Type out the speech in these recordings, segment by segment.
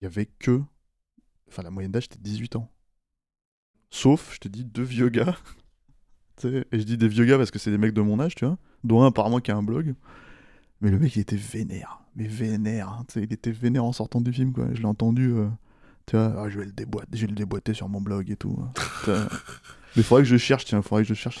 Il y avait que. Enfin, la moyenne d'âge, c'était 18 ans. Sauf, je te dis, deux vieux gars. Et je dis des vieux gars parce que c'est des mecs de mon âge, tu vois. Dont un apparemment qui a un blog. Mais le mec, il était vénère. Mais vénère. hein, il était vénère en sortant du film, quoi. Je l'ai entendu. euh, tu vois, Ah, je vais le déboîter, je vais le déboîter sur mon blog et tout. hein. Mais faudrait que je cherche, tiens, faudrait que je cherche.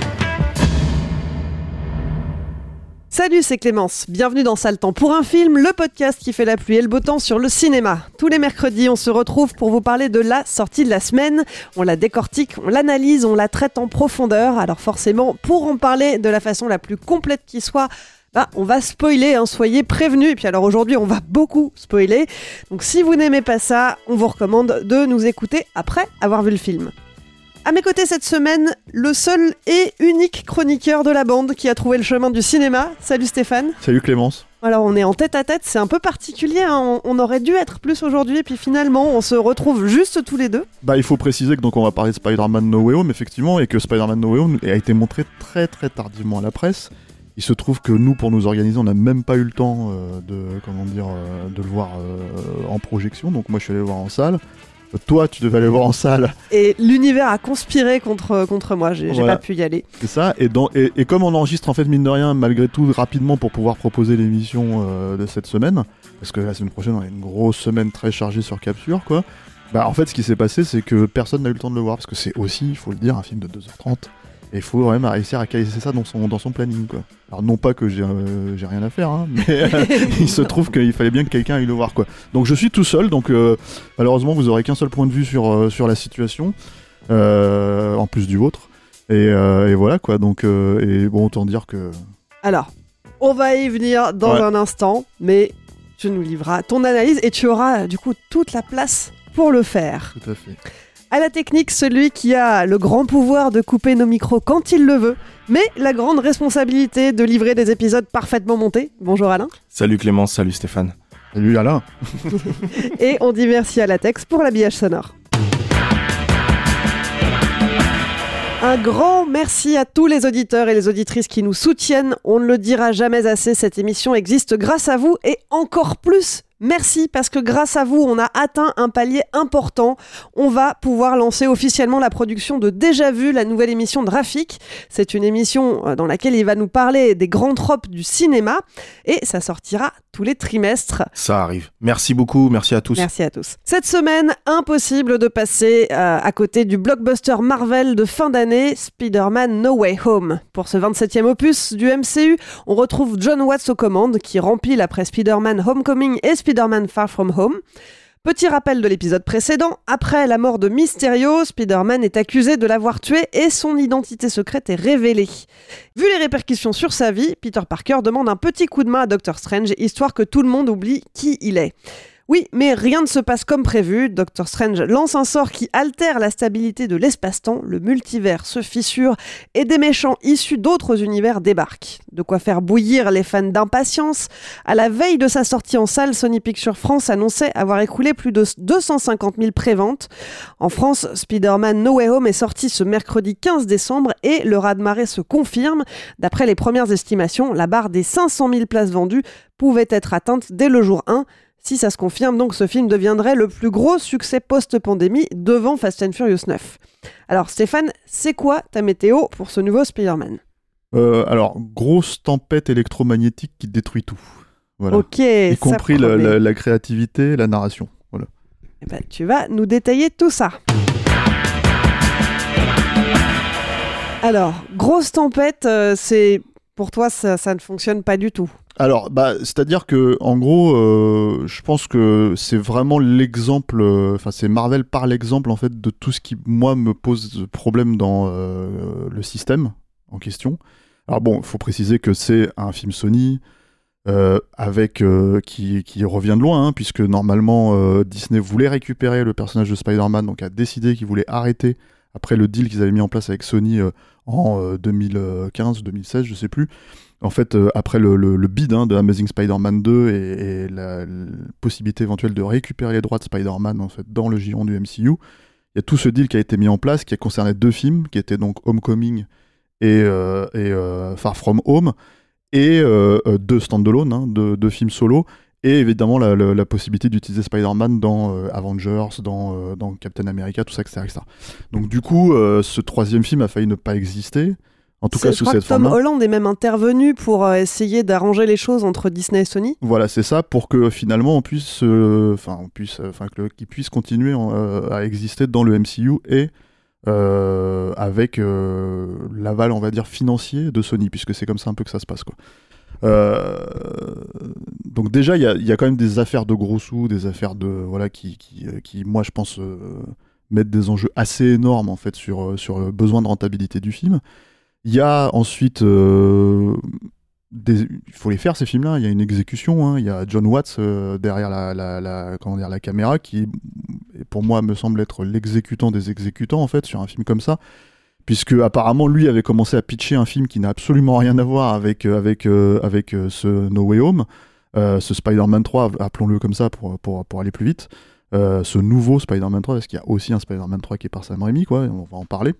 Salut, c'est Clémence. Bienvenue dans Sale Temps pour un film, le podcast qui fait la pluie et le beau temps sur le cinéma. Tous les mercredis, on se retrouve pour vous parler de la sortie de la semaine. On la décortique, on l'analyse, on la traite en profondeur. Alors forcément, pour en parler de la façon la plus complète qui soit, bah, on va spoiler, hein, soyez prévenus. Et puis alors aujourd'hui, on va beaucoup spoiler. Donc si vous n'aimez pas ça, on vous recommande de nous écouter après avoir vu le film. À mes côtés cette semaine, le seul et unique chroniqueur de la bande qui a trouvé le chemin du cinéma. Salut Stéphane. Salut Clémence. Alors on est en tête à tête, c'est un peu particulier, hein. on, on aurait dû être plus aujourd'hui, et puis finalement on se retrouve juste tous les deux. Bah, il faut préciser que donc on va parler de Spider-Man No Way Home, effectivement, et que Spider-Man No Way Home a été montré très très tardivement à la presse. Il se trouve que nous, pour nous organiser, on n'a même pas eu le temps euh, de comment dire euh, de le voir euh, en projection. Donc moi, je suis allé le voir en salle. Toi, tu devais aller le voir en salle, Et l'univers a conspiré contre, contre moi, j'ai j'ai Voilà. pas pu y aller. c'est ça. Et, dans, et, et comme on enregistre en fait mine de rien, malgré tout, rapidement pour pouvoir proposer l'émission euh, de cette semaine, parce que la semaine prochaine, on a une grosse semaine très chargée sur Capture, quoi. Bah, en fait, ce qui s'est passé, c'est que personne n'a eu le temps de le voir, parce que c'est aussi, il faut le dire, un film de 2h30. Et il faut quand même réussir à ça dans son, dans son planning, quoi. Alors, non pas que j'ai euh, rien à faire, hein, mais euh, il se trouve qu'il fallait bien que quelqu'un aille le voir, quoi. Donc, je suis tout seul, donc euh, malheureusement, vous aurez qu'un seul point de vue sur, sur la situation, en plus du vôtre. Et, et voilà, quoi. Donc, et bon, autant dire que. Alors, on va y venir dans Ouais. un instant, mais tu nous livreras ton analyse et tu auras du coup toute la place pour le faire. Tout à fait. À la technique, celui qui a le grand pouvoir de couper nos micros quand il le veut, mais la grande responsabilité de livrer des épisodes parfaitement montés. Bonjour Alain. Salut Clémence, salut Stéphane. Salut Alain. Et on dit merci à Latex pour l'habillage sonore. Un grand merci à tous les auditeurs et les auditrices qui nous soutiennent. On ne le dira jamais assez, cette émission existe grâce à vous et encore plus. Merci parce que grâce à vous, on a atteint un palier important. On va pouvoir lancer officiellement la production de Déjà Vu, la nouvelle émission de Rafik. C'est une émission euh, dans laquelle il va nous parler des grands tropes du cinéma et ça sortira tous les trimestres. Ça arrive. Merci beaucoup, merci à tous. Merci à tous. Cette semaine, impossible de passer euh, à côté du blockbuster Marvel de fin d'année, Spider-Man No Way Home. Pour ce 27e opus du MCU, on retrouve John Watts aux commandes qui rempile après Spider-Man Homecoming et Spider-Man Far From Home. Petit rappel de l'épisode précédent, après la mort de Mysterio, Spider-Man est accusé de l'avoir tué et son identité secrète est révélée. Vu les répercussions sur sa vie, Peter Parker demande un petit coup de main à Doctor Strange, histoire que tout le monde oublie qui il est. Oui, mais rien ne se passe comme prévu. Doctor Strange lance un sort qui altère la stabilité de l'espace-temps, le multivers se fissure et des méchants issus d'autres univers débarquent. De quoi faire bouillir les fans d'impatience. À la veille de sa sortie en salle, Sony Pictures France annonçait avoir écoulé plus de 250 000 préventes. En France, Spider-Man No Way Home est sorti ce mercredi 15 décembre et le raz-de-marée se confirme. D'après les premières estimations, la barre des 500 000 places vendues pouvait être atteinte dès le jour 1. Si ça se confirme, donc ce film deviendrait le plus gros succès post-pandémie devant Fast and Furious 9. Alors Stéphane, c'est quoi ta météo pour ce nouveau Spider-Man? Euh, alors, grosse tempête électromagnétique qui détruit tout. Voilà. Ok, y ça compris la, promet. la- la créativité, la narration. Voilà. Eh ben, tu vas nous détailler tout ça. Alors, grosse tempête, euh, c'est pour toi ça, ça ne fonctionne pas du tout. Alors, bah, c'est-à-dire que, en gros, euh, je pense que c'est vraiment l'exemple, euh, enfin, c'est Marvel par l'exemple, en fait, de tout ce qui, moi, me pose problème dans euh, le système en question. Alors, bon, il faut préciser que c'est un film Sony, avec, qui, revient de loin, hein, puisque normalement, Disney voulait récupérer le personnage de Spider-Man, donc a décidé qu'il voulait arrêter, après le deal qu'ils avaient mis en place avec Sony en 2015-2016, je sais plus, en fait, euh, après le, le- bid hein, de Amazing Spider-Man 2 et, la, possibilité éventuelle de récupérer les droits de Spider-Man en fait, dans le giron du MCU, il y a tout ce deal qui a été mis en place qui a concerné deux films, qui étaient donc Homecoming et, euh, euh, Far From Home, et deux standalone, hein, deux, films solo, et évidemment la, possibilité d'utiliser Spider-Man dans Avengers, dans, Captain America, tout ça, etc. Donc du coup, ce troisième film a failli ne pas exister, en tout cas sous cette que Tom forme Holland est même intervenu pour euh, essayer d'arranger les choses entre Disney et Sony. Voilà, c'est ça, pour que finalement on puisse, euh, enfin, on puisse, euh, enfin, que le- qu'il puisse continuer en, euh, à exister dans le MCU et avec l'aval, on va dire, financier de Sony, puisque c'est comme ça un peu que ça se passe, quoi. Donc déjà, il y a, il y a quand même des affaires de gros sous, des affaires de voilà qui, qui, qui, moi, je pense, mettent des enjeux assez énormes en fait sur sur le besoin de rentabilité du film. Il y a ensuite euh, il faut les faire ces films-là. Il y a une exécution. hein. Il y a John Watts euh, derrière la, comment dire, la caméra qui, pour moi, me semble être l'exécutant des exécutants en fait sur un film comme ça, puisque apparemment lui avait commencé à pitcher un film qui n'a absolument rien à voir avec euh, ce No Way Home, ce Spider-Man 3, appelons-le comme ça pour aller plus vite. Ce nouveau Spider-Man 3, parce qu'il y a aussi un Spider-Man 3 qui est par Sam Raimi, quoi, on va en parler.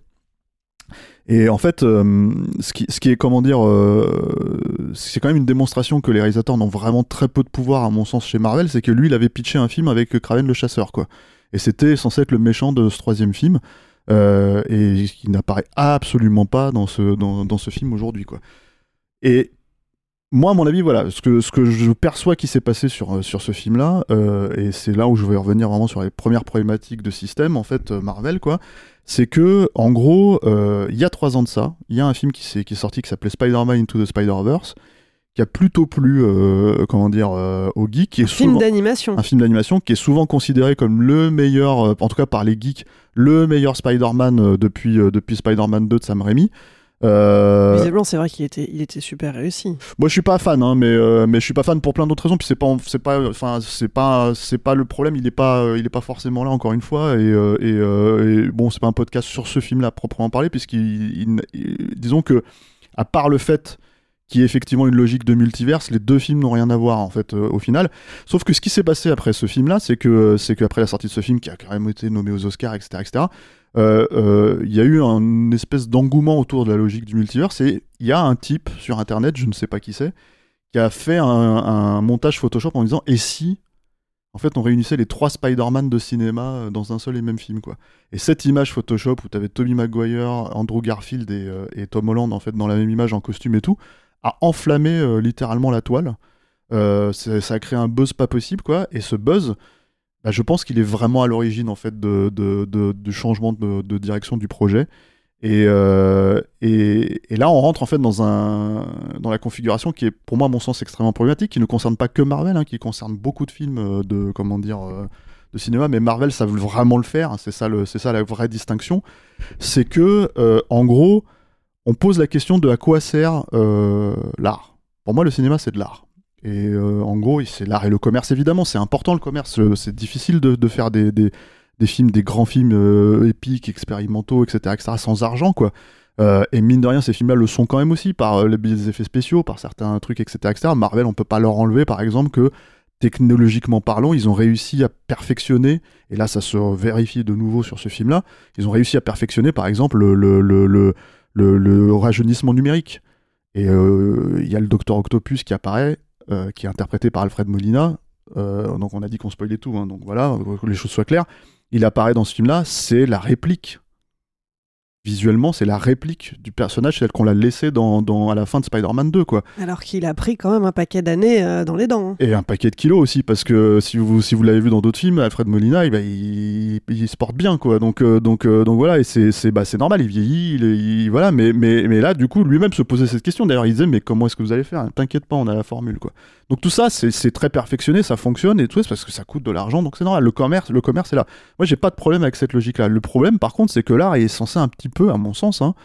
Et en fait, euh, ce, qui, est, comment dire, euh, c'est quand même une démonstration que les réalisateurs n'ont vraiment très peu de pouvoir, à mon sens, chez Marvel, c'est que lui, il avait pitché un film avec Kraven le chasseur, quoi. Et c'était censé être le méchant de ce troisième film, euh, et qui n'apparaît absolument pas dans ce, dans, ce film aujourd'hui, quoi. Et moi, à mon avis, voilà, ce que, ce que je perçois qui s'est passé sur, sur ce film-là, et c'est là où je vais revenir vraiment sur les premières problématiques de système, en fait, Marvel, quoi, c'est que, en gros, euh, il y a trois ans de ça, il y a un film qui, est sorti qui s'appelait Spider-Man Into the Spider-Verse, qui a plutôt plu, euh, comment dire, euh, aux geeks, qui est Film souvent- d'animation. un film d'animation qui est souvent considéré comme le meilleur, en tout cas par les geeks, le meilleur Spider-Man depuis, depuis Spider-Man 2 de Sam Raimi. Euh, Visiblement, c'est vrai qu'il était, il était super réussi. moi, je suis pas fan, hein, mais euh, mais je suis pas fan pour plein d'autres raisons. Puis c'est pas, c'est pas, enfin, c'est pas, c'est pas le problème. Il est pas, euh, il est pas forcément là encore une fois. Et, euh, et, et bon, c'est pas un podcast sur ce film-là proprement parler, puisqu'il, il- il- disons que, à part le fait qu'il y ait effectivement une logique de multiverse, les deux films n'ont rien à voir en fait euh, au final. Sauf que ce qui s'est passé après ce film-là, c'est que, c'est qu'après la sortie de ce film, qui a quand même été nommé aux Oscars, etc., etc. euh, euh, il y a eu un espèce d'engouement autour de la logique du multiverse et il y a un type sur internet, je ne sais pas qui c'est, qui a fait un, montage Photoshop en disant et si en fait on réunissait les trois Spider-Man de cinéma euh, dans un seul et même film quoi. Et cette image Photoshop où tu avais Tobey Maguire, Andrew Garfield et, Tom Holland en fait dans la même image en costume et tout, a enflammé littéralement la toile. Ça a créé un buzz pas possible quoi et ce buzz bah, je pense qu'il est vraiment à l'origine en fait de, du changement de, direction du projet. Et, euh, et, là, on rentre en fait dans, la configuration qui est, pour moi, à mon sens, extrêmement problématique, qui ne concerne pas que Marvel, hein, qui concerne beaucoup de films euh, de, comment dire, euh, de cinéma, mais Marvel, ça veut vraiment le faire. hein, c'est ça, ça la vraie distinction. C'est que, en gros, on pose la question de à quoi sert l'art. Pour moi, le cinéma, c'est de l'art. Et euh, en gros, c'est l'art et le commerce, évidemment. C'est important le commerce. Euh, C'est difficile de, faire des, films, des grands films euh, épiques, expérimentaux, etc., etc., sans argent, quoi. Et mine de rien, ces films-là le sont quand même aussi par les effets spéciaux, par certains trucs, etc., etc. Marvel, on peut pas leur enlever, par exemple, que technologiquement parlant, ils ont réussi à perfectionner, et là ça se vérifie de nouveau sur ce film-là, ils ont réussi à perfectionner, par exemple, le, rajeunissement numérique. Et il y a le Docteur Octopus qui apparaît, euh, qui est interprété par Alfred Molina. euh, donc on a dit qu'on spoilait tout, hein, donc voilà, que les choses soient claires, il apparaît dans ce film-là, c'est la réplique. Visuellement, c'est la réplique du personnage tel qu'on l'a laissé dans, dans- à la fin de Spider-Man 2, quoi. Alors qu'il a pris quand même un paquet d'années euh, dans les dents. hein. Et un paquet de kilos aussi, parce que si vous, si vous l'avez vu dans d'autres films, Alfred Molina, eh ben, il, il se porte bien, quoi. Donc, euh, donc, euh, donc voilà, et c'est, c'est, bah, c'est normal, il vieillit, il- voilà, mais, mais, mais là, du coup, lui-même se posait cette question. D'ailleurs, il disait, mais comment est-ce que vous allez faire? T'inquiète pas, on a la formule, quoi. Donc tout ça, c'est, très perfectionné, ça fonctionne, et tout, c'est parce que ça coûte de l'argent, donc c'est normal. Le commerce, le commerce est là. Moi, j'ai pas de problème avec cette logique-là. Le problème, par contre, c'est que l'art est censé un petit peu, à mon sens, hein,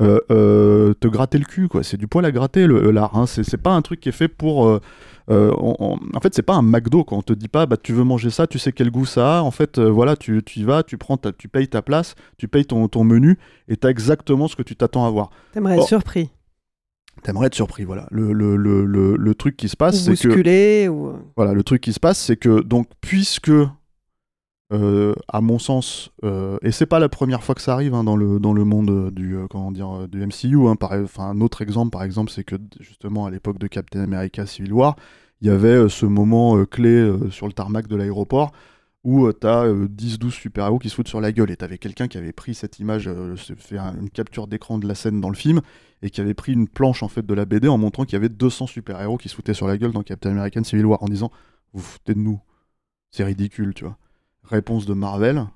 euh, euh, te gratter le cul, quoi. C'est du poil à gratter, l'art. Hein. C'est, pas un truc qui est fait pour. euh, on- on- en fait, c'est pas un McDo quand on te dit pas, bah tu veux manger ça, tu sais quel goût ça a. En fait, voilà, tu, tu y vas, tu prends, ta- tu payes ta place, tu payes ton, ton menu et t'as exactement ce que tu t'attends à voir. T'aimerais être surpris. T'aimerais être surpris, voilà. Le, le, le, le, truc qui se passe, c'est que ou... voilà, le truc qui se passe, c'est que donc puisque euh, à mon sens, euh, et c'est pas la première fois que ça arrive hein, dans le dans le monde euh, du euh, comment dire euh, du MCU. Hein, par, un autre exemple, par exemple, c'est que justement à l'époque de Captain America Civil War, il y avait euh, ce moment euh, clé euh, sur le tarmac de l'aéroport où euh, t'as euh, 10-12 super-héros qui se foutent sur la gueule. Et t'avais quelqu'un qui avait pris cette image, euh, fait un- une capture d'écran de la scène dans le film, et qui avait pris une planche en fait de la BD en montrant qu'il y avait 200 super-héros qui se foutaient sur la gueule dans Captain America Civil War, en disant Vous vous foutez de nous. C'est ridicule, tu vois. Réponse de Marvel,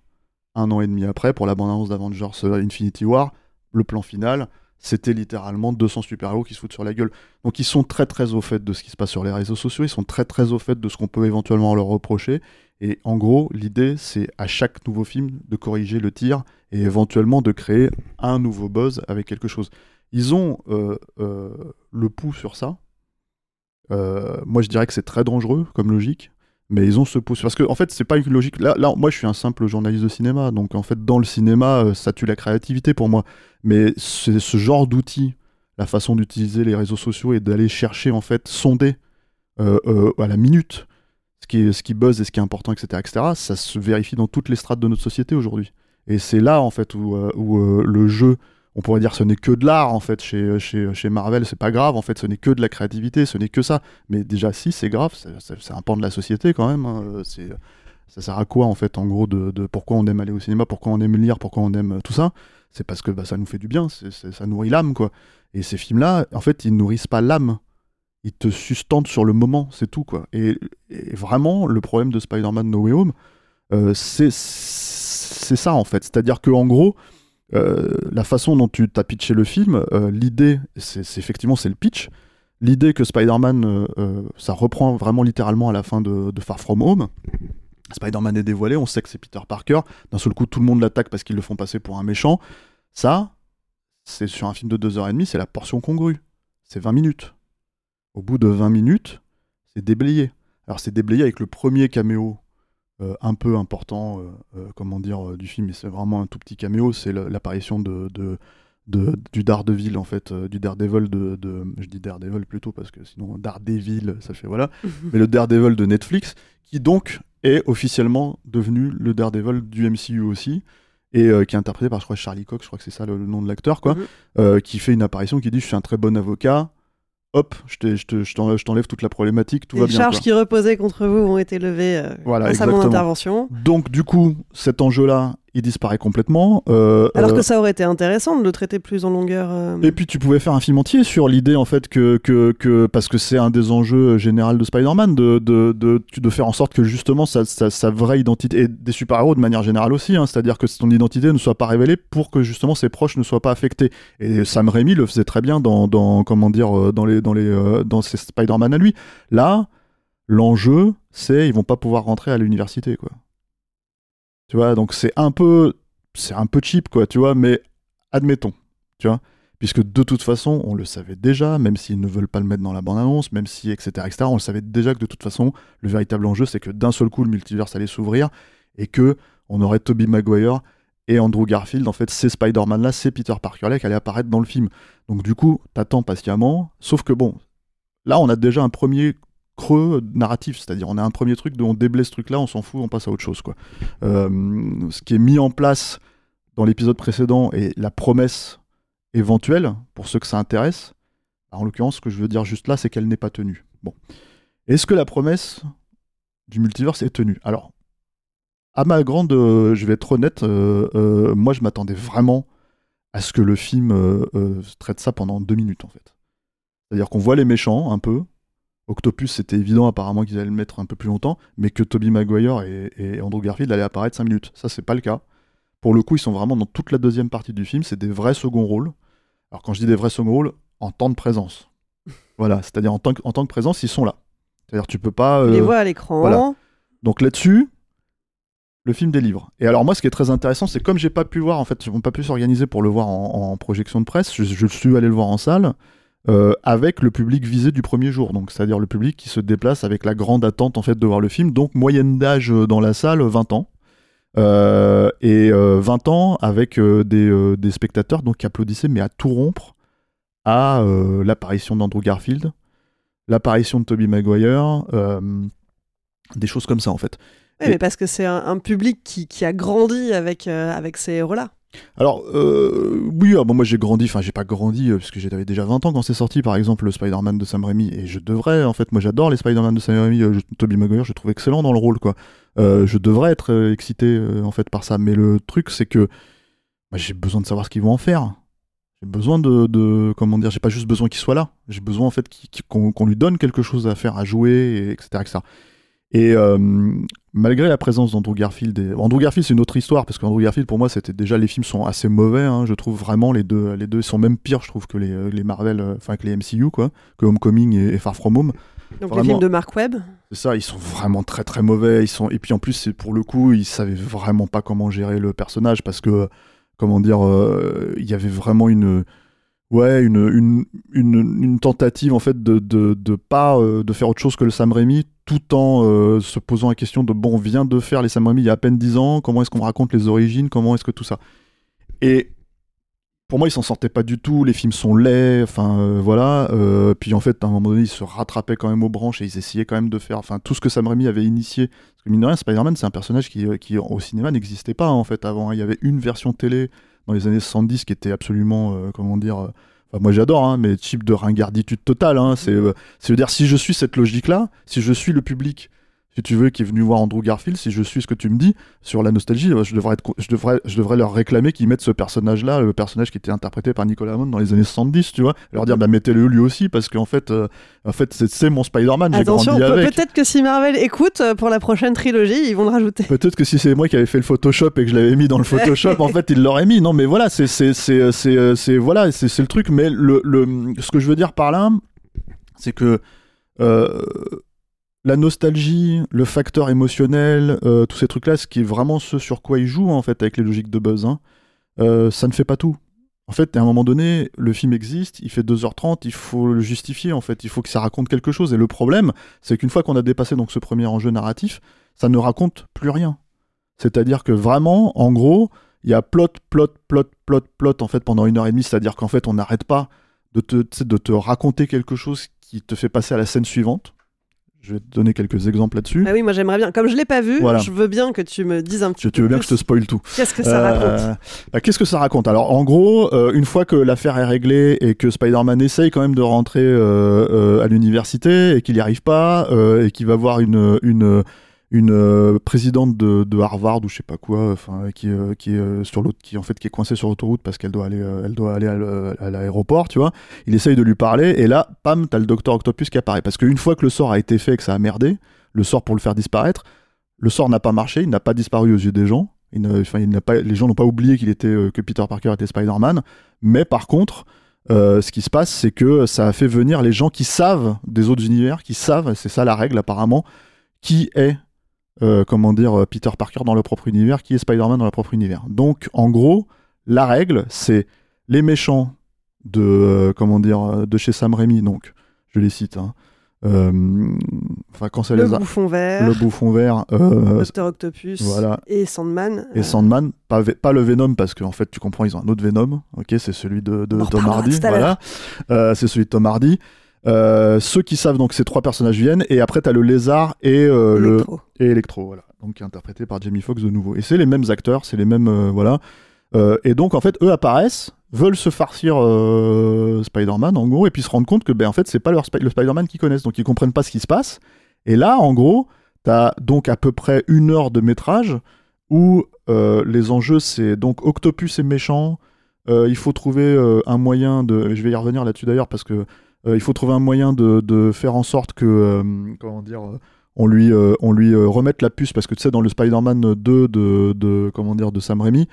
un an et demi après, pour la bande-annonce d'Avengers euh, Infinity War, le plan final, c'était littéralement 200 super-héros qui se foutent sur la gueule. Donc ils sont très très au fait de ce qui se passe sur les réseaux sociaux, ils sont très très au fait de ce qu'on peut éventuellement leur reprocher. Et en gros, l'idée, c'est à chaque nouveau film de corriger le tir et éventuellement de créer un nouveau buzz avec quelque chose. Ils ont euh, euh, le pouls sur ça. Euh, moi, je dirais que c'est très dangereux comme logique, mais ils ont ce pouls. Parce que, en fait, c'est pas une logique. Là, là, moi, je suis un simple journaliste de cinéma, donc en fait, dans le cinéma, ça tue la créativité pour moi. Mais c'est ce genre d'outil, la façon d'utiliser les réseaux sociaux et d'aller chercher, en fait, sonder à la minute ce qui, buzz et ce qui est important, etc., etc., ça se vérifie dans toutes les strates de notre société aujourd'hui. Et c'est là, en fait, où, euh, euh, le jeu, on pourrait dire ce n'est que de l'art, en fait, chez, chez, chez Marvel, c'est pas grave, en fait, ce n'est que de la créativité, ce n'est que ça. Mais déjà, si, c'est grave, c'est- un pan de la société quand même. hein, euh, ça sert à quoi, en fait, en gros, de, pourquoi on aime aller au cinéma, pourquoi on aime lire, pourquoi on aime tout ça? C'est parce que bah, ça nous fait du bien, ça nourrit l'âme, quoi. Et ces films-là, en fait, ils nourrissent pas l'âme. Ils te sustentent sur le moment, c'est tout, quoi. Et, vraiment, le problème de Spider-Man No Way Home, euh, c'est ça, en fait. C'est-à-dire que en gros, euh, la façon dont tu t'as pitché le film, euh, l'idée, c'est effectivement, c'est le pitch. L'idée que Spider-Man, euh, ça reprend vraiment littéralement à la fin de, de Far From Home. Spider-Man est dévoilé, on sait que c'est Peter Parker. D'un seul coup, tout le monde l'attaque parce qu'ils le font passer pour un méchant. Ça, c'est sur un film de 2h30, c'est la portion congrue. C'est 20 minutes. Au bout de 20 minutes, c'est déblayé. Alors c'est déblayé avec le premier caméo euh, un peu important, euh, euh, comment dire, du film, mais c'est vraiment un tout petit caméo, c'est l'apparition de, de, de- du Daredevil, en fait, du Daredevil de, de- Je dis Daredevil plutôt, parce que sinon Daredevil, ça fait voilà. mais le Daredevil de Netflix, qui donc est officiellement devenu le Daredevil du MCU aussi, et euh, qui est interprété par, je crois, Charlie Cox, je crois que c'est ça le, le nom de l'acteur, quoi, Mhm. euh, qui fait une apparition qui dit Je suis un très bon avocat. Hop, je t'enlève toute la problématique, tout va les bien. charges quoi. qui reposaient contre vous ont été levées euh, Voilà, grâce à mon intervention. Donc du coup, cet enjeu-là, il disparaît complètement. euh, Alors euh, que ça aurait été intéressant de le traiter plus en longueur. euh, Et puis tu pouvais faire un film entier sur l'idée en fait que, que, que parce que c'est un des enjeux généraux de Spider-Man de, de, de, de faire en sorte que justement sa, sa, sa vraie identité et des super-héros de manière générale aussi, hein, c'est-à-dire que ton identité ne soit pas révélée pour que justement ses proches ne soient pas affectés. Et Sam Raimi le faisait très bien dans, dans comment dire dans les dans les dans ses Spider-Man à lui. Là, l'enjeu c'est ils vont pas pouvoir rentrer à l'université quoi. Tu vois, donc c'est un peu c'est un peu cheap quoi, tu vois, mais admettons, tu vois puisque de toute façon, on le savait déjà, même s'ils ne veulent pas le mettre dans la bande-annonce, même si, etc., etc., on le savait déjà que de toute façon, le véritable enjeu, c'est que d'un seul coup, le multiverse allait s'ouvrir et que on aurait Tobey Maguire et Andrew Garfield, en fait, ces Spider-Man-là, c'est Peter Parker-là qui allait apparaître dans le film. Donc du coup, t'attends patiemment, sauf que bon, là, on a déjà un premier creux narratif, c'est-à-dire on a un premier truc de on déblaye ce truc-là, on s'en fout, on passe à autre chose, quoi. Euh, ce qui est mis en place dans l'épisode précédent et la promesse éventuelle, pour ceux que ça intéresse. En l'occurrence, ce que je veux dire juste là, c'est qu'elle n'est pas tenue. Bon. Est-ce que la promesse du multiverse est tenu. Alors, à ma grande, euh, je vais être honnête, euh, moi je m'attendais vraiment à ce que le film traite ça pendant deux minutes en fait. C'est-à-dire qu'on voit les méchants un peu. Octopus, c'était évident apparemment qu'ils allaient le mettre un peu plus longtemps, mais que Tobey Maguire et, et Andrew Garfield allaient apparaître cinq minutes. Ça, c'est pas le cas. Pour le coup, ils sont vraiment dans toute la deuxième partie du film. C'est des vrais second rôles. Alors quand je dis des vrais second rôles, en temps de présence. Voilà, c'est-à-dire en tant que, en tant que présence, ils sont là. C'est-à-dire tu peux pas. Tu les euh, vois à l'écran. voilà. donc là-dessus, le film délivre. Et alors moi, ce qui est très intéressant, c'est comme j'ai pas pu voir, en fait, ils n'ont pas pu s'organiser pour le voir en, en projection de presse, je, je suis allé le voir en salle euh, avec le public visé du premier jour. Donc c'est-à-dire le public qui se déplace avec la grande attente en fait de voir le film. Donc moyenne d'âge euh, dans la salle 20 ans. Euh, et euh, 20 ans avec des, des spectateurs donc, qui applaudissaient mais à tout rompre à l'apparition d'Andrew Garfield, l'apparition de Tobey Maguire, des choses comme ça en fait. Oui, mais parce que c'est un, un public qui, qui a grandi avec, avec ces héros-là. Alors, euh, oui, bon, moi j'ai grandi, enfin j'ai pas grandi, euh, parce que j'avais déjà 20 ans quand c'est sorti, par exemple, le Spider-Man de Sam Raimi, et je devrais, en fait, moi j'adore les Spider-Man de Sam Raimi, euh, Tobey Maguire, je trouve excellent dans le rôle, quoi. Euh, je devrais être euh, excité, en fait, par ça, mais le truc, c'est que bah, j'ai besoin de savoir ce qu'ils vont en faire. J'ai besoin de, de- comment dire, j'ai pas juste besoin qu'il soit là, j'ai besoin, en fait, qu'on lui donne quelque chose à faire, à jouer, et etc., etc. Et euh, malgré la présence d'Andrew Garfield, et... Andrew Garfield c'est une autre histoire parce qu'Andrew Garfield pour moi c'était déjà les films sont assez mauvais, hein, je trouve vraiment les deux, les deux sont même pires je trouve que les, euh, les Marvel, euh, enfin que les MCU quoi, que Homecoming et, et Far From Home. Donc Vraiment. les films de Mark Webb. C'est ça, ils sont vraiment très très mauvais. Ils sont et puis en plus c'est pour le coup ils savaient vraiment pas comment gérer le personnage parce que comment dire, euh, il y avait vraiment une ouais une, une, une, tentative en fait de, de, de pas euh, de faire autre chose que le Sam Raimi tout en euh, se posant la question de bon on vient de faire les Sam Raimi il y a à peine 10 ans comment est-ce qu'on raconte les origines comment est-ce que tout ça? Et pour moi, ils s'en sortaient pas du tout. Les films sont laids, enfin euh, voilà. Puis en fait, à un moment donné, ils se rattrapaient quand même aux branches et ils essayaient quand même de faire, enfin tout ce que Sam Raimi avait initié. Parce que mine de rien, Spider-Man, c'est un personnage qui, qui au cinéma n'existait pas en fait avant. hein. Il y avait une version télé dans les années 70 qui était absolument, euh, comment dire. euh, Enfin, moi j'adore, hein, mais type de ringarditude totale. Hein, c'est, euh, c'est-à-dire si je suis cette logique-là, si je suis le public, si tu veux, qui est venu voir Andrew Garfield, si je suis ce que tu me dis sur la nostalgie, euh, je devrais, être je devrais, je devrais leur réclamer qu'ils mettent ce personnage-là, le personnage qui était interprété par Nicolas Hammond dans les années 70, tu vois, leur dire bah mettez-le lui aussi parce qu'en fait, euh, en fait c'est, mon Spider-Man, j'ai Attention, grandi avec. peut-être que si Marvel écoute euh, pour la prochaine trilogie, ils vont le rajouter. Peut-être que si c'est moi qui avais fait le Photoshop et que je l'avais mis dans le Photoshop, en fait, il l'aurait mis. Non, mais voilà, c'est voilà, c'est le truc. Mais le le ce que je veux dire par là, c'est que euh, la nostalgie, le facteur émotionnel, euh, tous ces trucs-là, ce qui est vraiment ce sur quoi il joue en fait avec les logiques de buzz, hein, euh, ça ne fait pas tout. En fait, à un moment donné, le film existe, il fait 2h30, il faut le justifier en fait, il faut que ça raconte quelque chose. Et le problème, c'est qu'une fois qu'on a dépassé donc ce premier enjeu narratif, ça ne raconte plus rien. C'est-à-dire que vraiment, en gros, il y a plot, plot, plot, plot, plot en fait pendant une heure et demie. C'est-à-dire qu'en fait, on n'arrête pas de te, raconter quelque chose qui te fait passer à la scène suivante. Je vais te donner quelques exemples là-dessus. Ah oui, moi j'aimerais bien. Comme je l'ai pas vu, Voilà. je veux bien que tu me dises un petit peu. tu veux bien que je te spoil tout Qu'est-ce que ça Euh, raconte bah, Qu'est-ce que ça raconte? Alors, en gros, euh, une fois que l'affaire est réglée et que Spider-Man essaye quand même de rentrer euh, à l'université et qu'il n'y arrive pas et qu'il va voir une, une, une euh, présidente de, Harvard ou je sais pas quoi, enfin qui, euh, est euh, sur l'autre, qui en fait qui est coincée sur l'autoroute parce qu'elle doit aller, elle doit aller à l'aéroport, tu vois. Il essaye de lui parler et là, pam, t'as le docteur Octopus qui apparaît parce qu'une fois que le sort a été fait et que ça a merdé, le sort pour le faire disparaître, le sort n'a pas marché, il n'a pas disparu aux yeux des gens. Il n'a- pas, les gens n'ont pas oublié qu'il était que Peter Parker était Spider-Man, mais par contre, ce qui se passe, c'est que ça a fait venir les gens qui savent des autres univers, qui savent, c'est ça la règle apparemment, qui est euh, comment dire euh, Peter Parker dans le propre univers, qui est Spider-Man dans le propre univers. Donc, en gros, la règle, c'est les méchants de euh, comment dire de chez Sam Raimi. Donc, je les cite. hein. Enfin, quand ça Le les bouffon vert, le bouffon vert. euh, Docteur Octopus voilà. et Sandman. et Euh, Sandman, pas, pas le Venom, parce qu'en fait, tu comprends, ils ont un autre Venom, ok, c'est celui de, de en Tom Hardy, voilà. Euh, c'est celui de Tom Hardy. Euh, ceux qui savent, donc, ces trois personnages viennent, et après, t'as le lézard et euh, le Electro. et Electro, voilà, donc qui est interprété par Jamie Foxx de nouveau. Et c'est les mêmes acteurs, c'est les mêmes, euh, voilà. Euh, et donc, en fait, eux apparaissent, veulent se farcir Spider-Man, en gros, et puis se rendent compte que, ben, en fait, c'est pas leur le Spider-Man qu'ils connaissent, donc ils comprennent pas ce qui se passe. Et là, en gros, T'as donc à peu près une heure de métrage où les enjeux, c'est donc Octopus est méchant. il faut trouver un moyen de. Je vais y revenir là-dessus d'ailleurs parce que il faut trouver un moyen de, de faire en sorte que. euh, comment dire euh, on lui, euh, on lui euh, remette la puce parce que tu sais, dans le Spider-Man 2 de, de, comment dire, de Sam Raimi,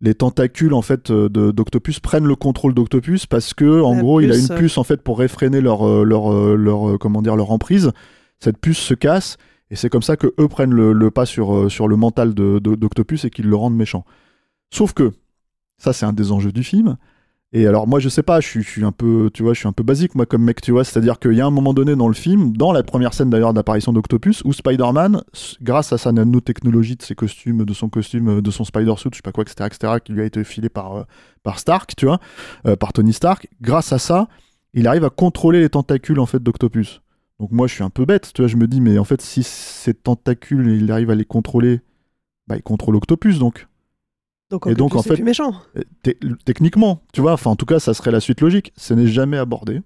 les tentacules en fait euh, de- d'Octopus prennent le contrôle d'Octopus parce que en La gros il a une puce en fait pour réfréner leur euh, leur euh, leur euh, comment dire leur emprise cette puce se casse et c'est comme ça que eux prennent le, le pas sur euh, sur le mental de- de- d'Octopus et qu'ils le rendent méchant sauf que ça c'est un des enjeux du film et alors moi je sais pas, je suis, un peu, tu un peu basique moi comme mec, tu vois, c'est-à-dire qu'il y a un moment donné dans le film, dans la première scène d'ailleurs d'apparition d'Octopus, où Spider-Man, grâce à sa nanotechnologie de ses costumes, de son costume, de son Spider-Suit, je sais pas quoi, etc., etc., qui lui a été filé par, euh, par Stark, tu vois, euh, par Tony Stark, grâce à ça, il arrive à contrôler les tentacules en fait d'Octopus. Donc moi je suis un peu bête, tu vois, je me dis, mais en fait si ces tentacules, il arrive à les contrôler, bah il contrôle Octopus donc. Donc, Et donc, en fait- plus méchant. Euh, te- techniquement, tu vois, enfin en tout cas, ça serait la suite logique. Ce n'est jamais abordé,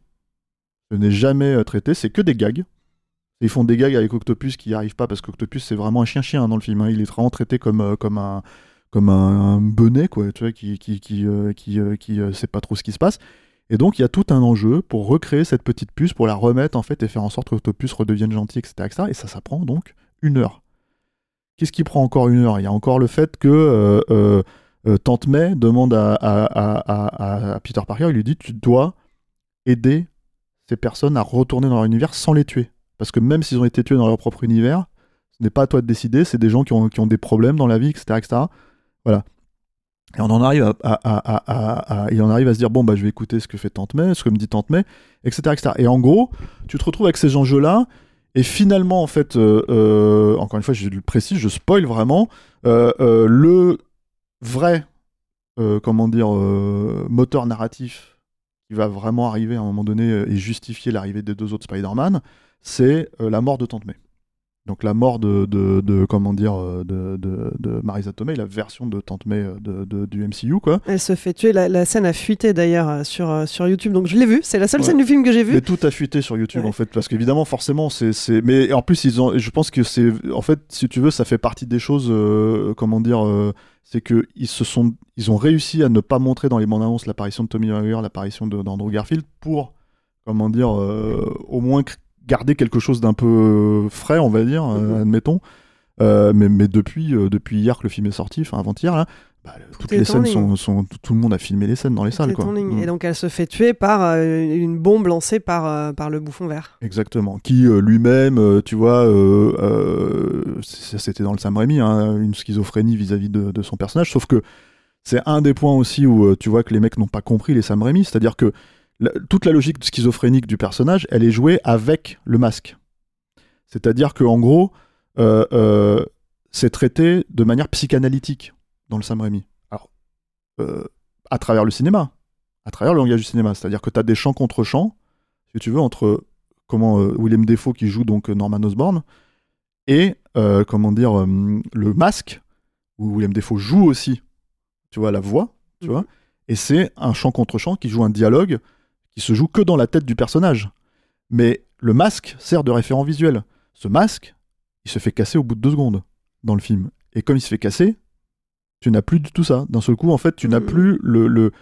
ce n'est jamais euh, traité, c'est que des gags. Ils font des gags avec Octopus qui n'y arrivent pas parce qu'Octopus c'est vraiment un chien-chien hein, dans le film. hein. Il est vraiment traité comme, euh, comme un comme un, un benet quoi, tu vois, qui qui qui euh, qui, euh, qui, sait pas trop ce qui se passe. Et donc il y a tout un enjeu pour recréer cette petite puce, pour la remettre en fait et faire en sorte que Octopus redevienne gentil, etc., etc. Et ça, ça prend donc une heure. Qu'est-ce qui prend encore une heure? Il y a encore le fait que euh, euh, euh, Tante May demande à, Peter Parker, il lui dit tu dois aider ces personnes à retourner dans leur univers sans les tuer. Parce que même s'ils ont été tués dans leur propre univers, ce n'est pas à toi de décider, c'est des gens qui ont, qui ont des problèmes dans la vie, etc. etc. Voilà. Et on en arrive à, à- à- à- arrive à se dire bon bah je vais écouter ce que fait Tante May, ce que me dit Tante May, etc. etc. Et en gros, tu te retrouves avec ces enjeux-là, et finalement en fait, euh, euh, encore une fois je le précise, je spoil vraiment, euh, le vrai, comment dire, moteur narratif qui va vraiment arriver à un moment donné et justifier l'arrivée des deux autres Spider-Man, c'est la mort de Tante May. Donc la mort de, de, de- comment dire, euh, de, de, Marisa Tomei, la version de Tante May euh, du MCU, quoi. Elle se fait tuer. La, la scène a fuité d'ailleurs euh, sur, sur YouTube. Donc je l'ai vue. C'est la seule Ouais. scène du film que j'ai vue. Mais tout a fuité sur YouTube Ouais. en fait, parce qu'évidemment, forcément, c'est. Mais en plus, ils ont. Je pense que c'est. En fait, si tu veux, ça fait partie des choses. euh, comment dire euh, C'est que ils se sont. Ils ont réussi à ne pas montrer dans les bandes annonces l'apparition de Tommy Maguire, l'apparition d'Andrew Garfield, pour comment dire, euh, au moins garder quelque chose d'un peu euh, frais, on va dire, euh, admettons. Euh, mais, mais depuis, euh, depuis hier que le film est sorti, enfin avant-hier, là, bah, toutes les scènes sont, sont- Tout le monde a filmé les scènes dans les salles, quoi. ligne. Mm. Et donc elle se fait tuer par euh, une bombe lancée par, par le bouffon vert. Exactement. Qui lui-même, tu vois, c'était dans le Sam Raimi, hein, une schizophrénie vis-à-vis de, de son personnage. Sauf que c'est un des points aussi où tu vois que les mecs n'ont pas compris les Sam Raimi, c'est-à-dire que la- toute la logique schizophrénique du personnage, elle est jouée avec le masque. C'est-à-dire que en gros, euh, euh, c'est traité de manière psychanalytique dans le Sam Raimi. Alors, euh, à travers le cinéma, à travers le langage du cinéma, c'est-à-dire que tu as des chants contre chants, si tu veux, entre comment William Defoe qui joue donc Norman Osborn et comment dire le masque où William Defoe joue aussi, tu vois la voix, tu Mhm. vois, et c'est un chant contre chant qui joue un dialogue qui se joue que dans la tête du personnage. Mais le masque sert de référent visuel. Ce masque, il se fait casser au bout de deux secondes dans le film. Et comme il se fait casser, tu n'as plus du tout ça. D'un seul coup, en fait, tu n'as Mhm. plus le, le...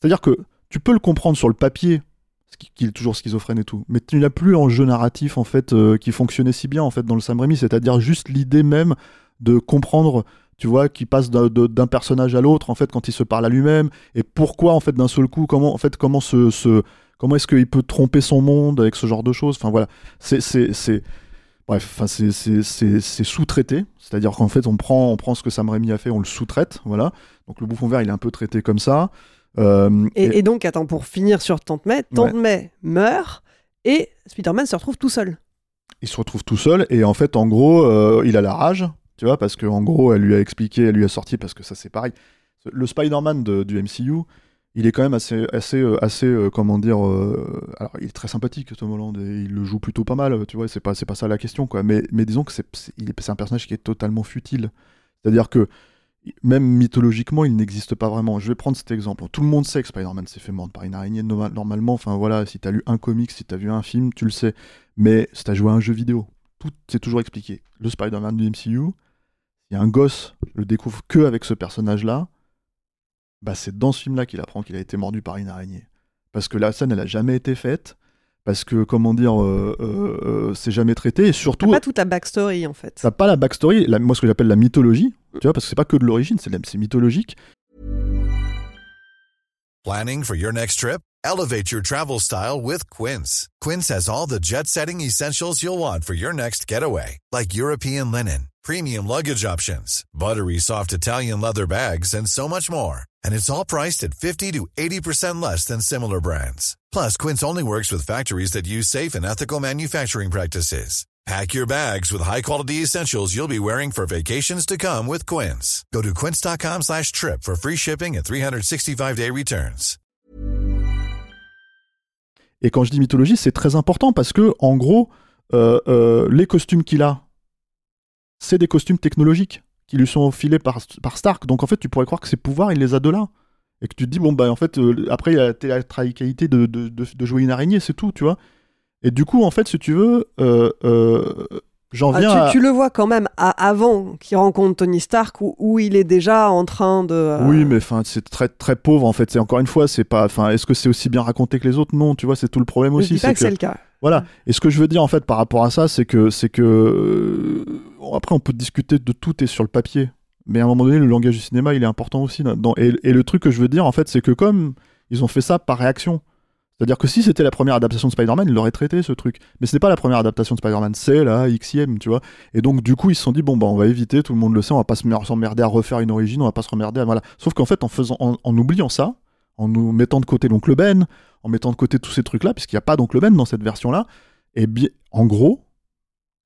C'est-à-dire que tu peux le comprendre sur le papier, qu'il est toujours schizophrène et tout, mais tu n'as plus en jeu narratif, en fait, euh, qui fonctionnait si bien, en fait, dans le Sam Raimi, c'est-à-dire juste l'idée même de comprendre, tu vois, qu'il passe d'un personnage à l'autre, en fait, quand il se parle à lui-même, et pourquoi, en fait, d'un seul coup, comment, en fait, comment se... se- comment est-ce qu'il peut tromper son monde avec ce genre de choses, enfin, voilà. C'est... Bref, enfin, c'est- sous-traité, c'est-à-dire qu'en fait, on prend, on prend ce que Sam Raimi a fait, on le sous-traite, voilà. Donc le bouffon vert, il est un peu traité comme ça. Euh, Et, et- et donc, attends, pour finir sur Tante May, Tante May meurt et Spider-Man se retrouve tout seul. il se retrouve tout seul et en fait, en gros, euh, il a la rage, tu vois, parce qu'en gros, elle lui a expliqué, elle lui a sorti, parce que ça c'est pareil. Le Spider-Man de- du MCU, il est quand même assez, assez, euh, assez, euh, comment dire, euh, alors il est très sympathique Tom Holland et il le joue plutôt pas mal, tu vois, c'est pas, pas ça la question quoi. Mais, mais disons que c'est, un personnage qui est totalement futile. C'est-à-dire que même mythologiquement, il n'existe pas vraiment. Je vais prendre cet exemple. Tout le monde sait que Spider-Man s'est fait mordre par une araignée norma- normalement. Enfin voilà, si t'as lu un comic, si t'as vu un film, tu le sais. Mais si t'as joué à un jeu vidéo, tout c'est toujours expliqué. Le Spider-Man du MCU, il y a un gosse le découvre que avec ce personnage-là, bah c'est dans ce film-là qu'il apprend qu'il a été mordu par une araignée. Parce que la scène, elle a jamais été faite. Parce que, comment dire, euh, euh, euh, c'est jamais traité. Et surtout. T'as pas toute la backstory en fait. T'as pas la backstory, la- moi ce que j'appelle la mythologie, tu vois, parce que c'est pas que de l'origine, c'est c'est mythologique. Planning for your next trip? Elevate your travel style with Quince. Quince has all the jet setting essentials you'll want for your next getaway, like European linen, premium luggage options, buttery soft Italian leather bags, and so much more. And it's all priced at 50 to 80% less than similar brands. Plus, Quince only works with factories that use safe and ethical manufacturing practices. Pack your bags with high-quality essentials you'll be wearing for vacations to come with Quince. Go to quince.com slash trip for free shipping and 365-day returns. Et quand je dis mythologie, c'est très important parce que, en gros, euh, euh, les costumes qu'il a, c'est des costumes technologiques qui lui sont filés par, par Stark. Donc en fait, tu pourrais croire que ses pouvoirs, il les a de là. Et que tu te dis, bon, bah en fait, euh, après, il a la théâtralité de, de, de, de jouer une araignée, c'est tout, tu vois. Et du coup, en fait, si tu veux, euh, euh, j'en Ah, viens tu, à... tu le vois quand même à- avant qu'il rencontre Tony Stark où, où il est déjà en train de. euh, Oui, mais enfin, c'est très très pauvre en fait. C'est encore une fois, c'est pas. Enfin, est-ce que c'est aussi bien raconté que les autres? Non, tu vois, c'est tout le problème je aussi. dis pas que, c'est le cas. Voilà. Et ce que je veux dire en fait par rapport à ça, c'est que c'est que après on peut discuter de tout et sur le papier, mais à un moment donné, le langage du cinéma, il est important aussi. Et, le truc que je veux dire en fait, c'est que comme ils ont fait ça par réaction. C'est-à-dire que si c'était la première adaptation de Spider-Man, ils l'auraient traité ce truc. Mais ce n'est pas la première adaptation de Spider-Man, c'est la XIème, tu vois. Et donc du coup, ils se sont dit bon bah on va éviter, tout le monde le sait, on va pas se mer- s'emmerder à refaire une origine, on va pas se remmerder à voilà. Sauf qu'en fait, en faisant, en, en oubliant ça, en nous mettant de côté l'oncle Ben, en mettant de côté tous ces trucs-là, puisqu'il n'y a pas d'oncle Ben dans cette version-là, et bien, en gros,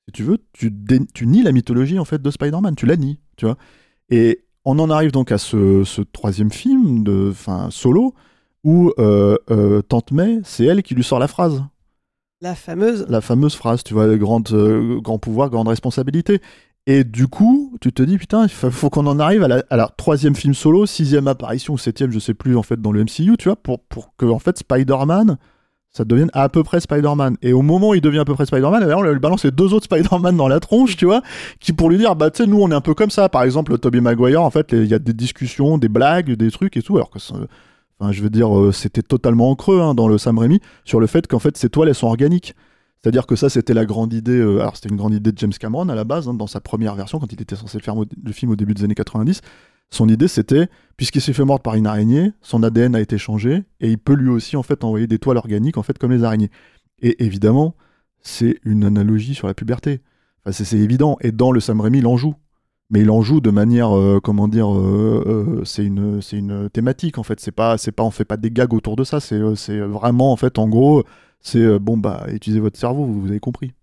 si tu veux, tu, nies la mythologie en fait de Spider-Man, tu la nies, tu vois. Et on en arrive donc à ce, ce troisième film de, enfin, solo, où euh, euh, Tante May, c'est elle qui lui sort la phrase, La fameuse. la fameuse phrase, tu vois, grande, euh, grand pouvoir, grande responsabilité. Et du coup, tu te dis, putain, il fa- faut qu'on en arrive à la, à la troisième film solo, sixième apparition ou septième, je sais plus, en fait, dans le MCU, tu vois, pour, pour que, en fait, Spider-Man, ça devienne à peu près Spider-Man. Et au moment où il devient à peu près Spider-Man, on lui balance les deux autres Spider-Man dans la tronche, tu vois, qui pour lui dire, bah, tu sais, nous, on est un peu comme ça. Par exemple, Tobey Maguire, en fait, il y a des discussions, des blagues, des trucs et tout, alors que Enfin, je veux dire, euh, c'était totalement en creux hein, dans le Sam Raimi sur le fait qu'en fait, ces toiles, elles sont organiques. C'est-à-dire que ça, c'était la grande idée. euh, alors, c'était une grande idée de James Cameron à la base, hein, dans sa première version, quand il était censé faire le film au début des années 90. Son idée, c'était, puisqu'il s'est fait mordre par une araignée, son ADN a été changé et il peut lui aussi en fait envoyer des toiles organiques en fait comme les araignées. Et évidemment, c'est une analogie sur la puberté. C'est évident. Et dans le Sam Raimi, il en joue. Mais il en joue de manière, euh, comment dire, euh, euh, c'est une, une thématique en fait. C'est pas, pas, on fait pas des gags autour de ça. C'est, c'est vraiment en fait, en gros, c'est bon bah, utilisez votre cerveau, vous, avez compris.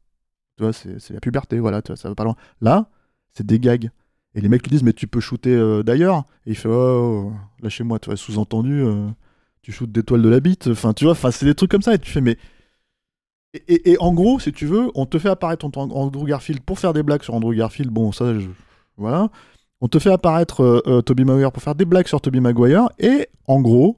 Tu vois, c'est la puberté, voilà, ça va pas loin. Là, c'est des gags. Et les mecs lui disent mais tu peux shooter euh, d'ailleurs. Et il fait oh, oh, lâchez-moi, tu vois, sous-entendu, euh, tu shootes des toiles de la bite. Enfin, tu vois, enfin c'est des trucs comme ça. Et tu fais mais et, en gros, si tu veux, on te fait apparaître Andrew Garfield pour faire des blagues sur Andrew Garfield. Bon, ça, voilà. On te fait apparaître euh, Tobey Maguire pour faire des blagues sur Tobey Maguire. Et en gros,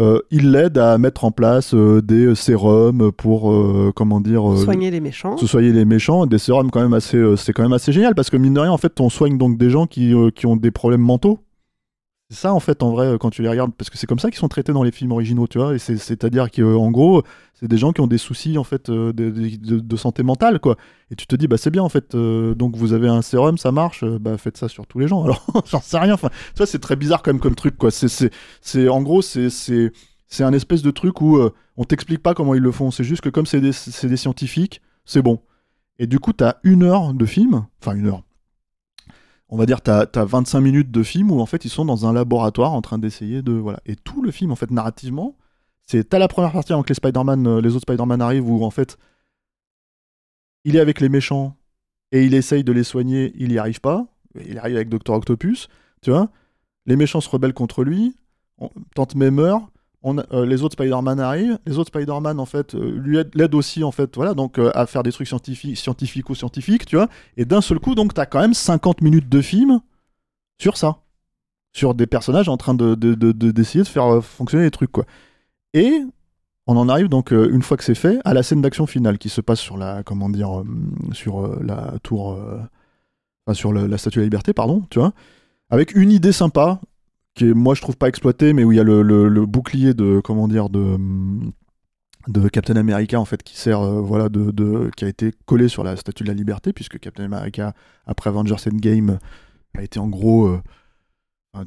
euh, il l'aide à mettre en place euh, des sérums pour, euh, comment dire, euh, Soigner les méchants. ce soyez les méchants, des sérums quand même assez, euh, c'est quand même assez génial parce que mine de rien, en fait, on soigne donc des gens qui, euh, qui ont des problèmes mentaux. Ça, en fait, en vrai, euh, quand tu les regardes, parce que c'est comme ça qu'ils sont traités dans les films originaux, tu vois. Et c'est- c'est-à-dire qu'en gros, c'est des gens qui ont des soucis, en fait, euh, de, santé mentale, quoi. Et tu te dis, bah c'est bien, en fait. euh, donc vous avez un sérum, ça marche, euh, bah faites ça sur tous les gens. Alors, j'en sais rien. Enfin, vois, c'est très bizarre quand même comme truc, quoi. C'est, en gros, c'est, un espèce de truc où euh, on t'explique pas comment ils le font. C'est juste que comme c'est des, des scientifiques, c'est bon. Et du coup, t'as une heure de film, enfin une heure. On va dire, t'as as 25 minutes de film où en fait ils sont dans un laboratoire en train d'essayer de. Voilà. Et tout le film, en fait, narrativement, c'est. T'as la première partie avant que les Spider-Man, euh, les autres Spider-Man arrivent où en fait il est avec les méchants et il essaye de les soigner, il y arrive pas. Il arrive avec Dr. Octopus, tu vois. Les méchants se rebellent contre lui, on, Tante May meurt, on euh, les autres Spider-Man arrivent, les autres Spider-Man en fait euh, lui aident, l'aident aussi en fait, voilà, donc euh, à faire des trucs scientifiques, ou scientifiques, tu vois. Et d'un seul coup, donc t'as quand même 50 minutes de film sur ça, sur des personnages en train de de- de- de- d'essayer de, faire fonctionner les trucs quoi. Et on en arrive donc une fois que c'est fait à la scène d'action finale qui se passe sur la comment dire sur la tour sur la statue de la liberté pardon tu vois avec une idée sympa moi je trouve pas exploitée mais où il y a le, bouclier de comment dire de Captain America en fait qui sert euh, voilà de, qui a été collé sur la statue de la liberté puisque Captain America après Avengers Endgame a été en gros euh,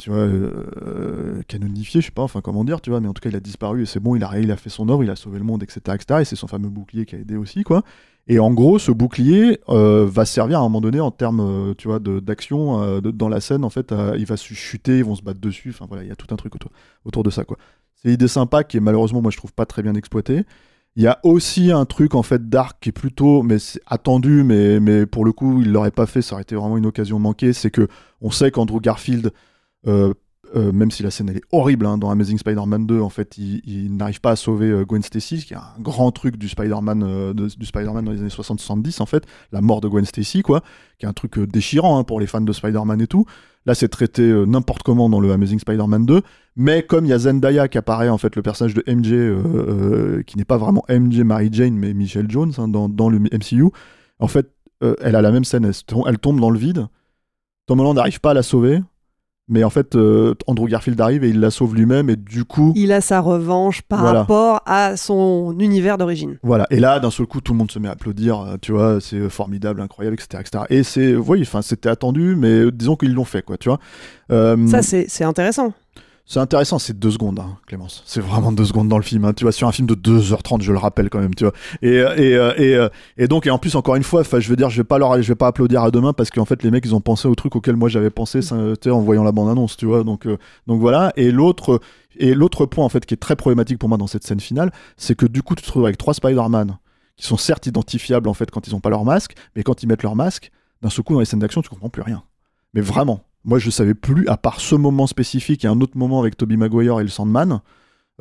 euh, canonifié je sais pas enfin comment dire tu vois mais en tout cas il a disparu et c'est bon il a il a fait son œuvre il a sauvé le monde etc etc et c'est son fameux bouclier qui a aidé aussi quoi et en gros ce bouclier euh, va servir à un moment donné en termes euh, tu vois d'action euh, dans la scène en fait il va se chuter ils vont se battre dessus enfin voilà il y a tout un truc autour de ça c'est une idée sympa qui est malheureusement moi je trouve pas très bien exploitée. Il y a aussi un truc en fait dark qui est plutôt mais attendu mais mais pour le coup il l'aurait pas fait ça aurait été vraiment une occasion manquée. C'est que on sait qu'Andrew Garfield euh, même si la scène elle est horrible hein, dans Amazing Spider-Man 2 en fait il, n'arrive pas à sauver euh, Gwen Stacy qui est un grand truc du Spider-Man euh, Spider-Man dans les années 60-70 en fait. La mort de Gwen Stacy quoi. Qui est un truc déchirant hein, pour les fans de Spider-Man et tout. Là c'est traité n'importe comment dans le Amazing Spider-Man 2 mais comme il y a Zendaya qui apparaît en fait le personnage de MJ qui n'est pas vraiment MJ Mary Jane mais Michelle Jones hein, dans, le MCU en fait elle a la même scène. Elle, elle tombe dans le vide. Tom Holland n'arrive pas à la sauver mais en fait euh, Andrew Garfield arrive et il la sauve lui-même et du coup Il a sa revanche par Voilà. rapport à son univers d'origine. voilà, et là, d'un seul coup, tout le monde se met à applaudir, euh, tu vois, c'est formidable, incroyable, etc. etc. Et c'est, oui, enfin, c'était attendu, mais euh, disons qu'ils l'ont fait, quoi, tu vois. Euh, Ça, c'est intéressant. C'est intéressant, c'est deux secondes, hein, Clémence. C'est vraiment deux secondes dans le film, hein, tu vois, sur un film de 2h30, je le rappelle quand même, tu vois. Et, euh, et, euh, et, euh, et donc, et en plus, encore une fois, je veux dire, je vais pas leur, je vais pas applaudir à demain parce qu'en fait, les mecs, ils ont pensé au truc auquel moi j'avais pensé, en voyant la bande-annonce, tu vois. Donc, donc voilà. Et l'autre, et l'autre point, en fait, qui est très problématique pour moi dans cette scène finale, c'est que du coup, tu te retrouves avec trois Spider-Man qui sont certes identifiables, en fait, quand ils ont pas leur masque, mais quand ils mettent leur masque, d'un seul coup, dans les scènes d'action, tu comprends plus rien. Mais vraiment. Moi, je savais plus, à part ce moment spécifique et un autre moment avec Tobey Maguire et le Sandman,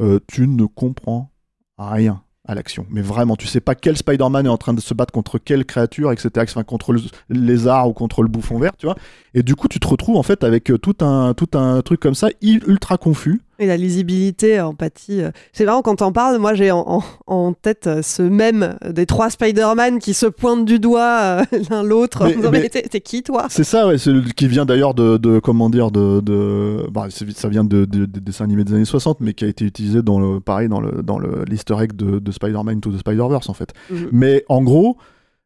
euh, tu ne comprends rien à l'action. Mais vraiment, tu sais pas quel Spider-Man est en train de se battre contre quelle créature, etc. Enfin, contre le lézard ou contre le bouffon vert, tu vois. Et du coup, tu te retrouves en fait avec euh, tout un, tout un truc comme ça, ultra confus. Et la lisibilité, empathie. euh, C'est marrant quand t'en parles, moi j'ai en, en- en tête euh, ce même des trois Spider-Man qui se pointent du doigt euh, l'un l'autre. en t'es qui toi? C'est ça, ouais, qui vient d'ailleurs de, de, comment dire, de, de bah, ça vient de, de- des dessins animés des années 60, mais qui a été utilisé dans le, pareil, dans le, dans le, l'easter egg de, de Spider-Man to the Spider-Verse, en fait. Mhm. Mais en gros,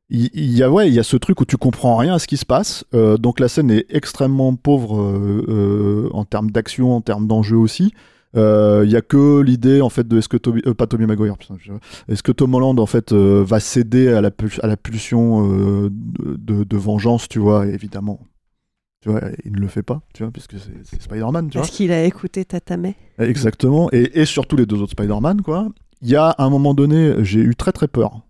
il y, a, ouais, il y a ce truc où tu comprends rien à ce qui se passe. Euh, donc la scène est extrêmement pauvre euh, euh, en termes d'action, en termes d'enjeu aussi. Il y a que l'idée en fait de est-ce que Toby, pas Tommy Maguire, est-ce que Tom Holland en fait va céder à la, pul- à la pulsion de, vengeance, tu vois, évidemment. Tu vois, il ne le fait pas, tu vois, puisque c'est Spider-Man, tu vois. Est-ce qu'il a écouté Tatame? Exactement, et, et surtout les deux autres Spider-Man, quoi. Il y a un moment donné, j'ai eu très très peur.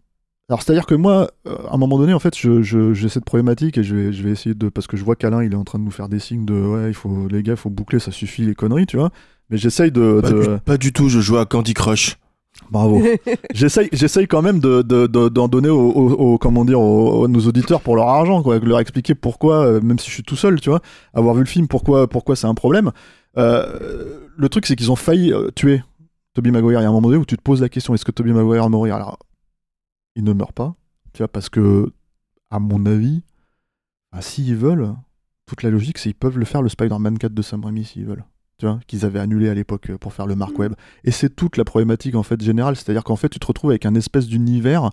Alors, c'est-à-dire que moi, euh, à un moment donné, en fait, je- je- j'ai cette problématique et je vais, je vais essayer de. Parce que je vois qu'Alain, il est en train de nous faire des signes de. Ouais, il faut, les gars, il faut boucler, ça suffit les conneries, tu vois. Mais j'essaye de. Pas, de- du, pas du tout, je joue à Candy Crush. Bravo. j'essaye, j'essaye quand même de, de- de- d'en donner aux, aux- aux- comment dire, aux, aux- nos auditeurs pour leur argent, quoi, de leur expliquer pourquoi, euh, même si je suis tout seul, tu vois, avoir vu le film, pourquoi, pourquoi c'est un problème. Euh, le truc, c'est qu'ils ont failli tuer Toby Maguire. Il y a un moment donné où tu te poses la question est-ce que Toby Maguire va mourir? Alors, il ne meurt pas, tu vois, parce que, à mon avis, ah, s'ils veulent, toute la logique, c'est qu'ils peuvent le faire le Spider-Man 4 de Sam Raimi s'ils veulent. Tu vois, qu'ils avaient annulé à l'époque euh, pour faire le Mark Webb. Et c'est toute la problématique en fait générale, c'est-à-dire qu'en fait tu te retrouves avec un espèce d'univers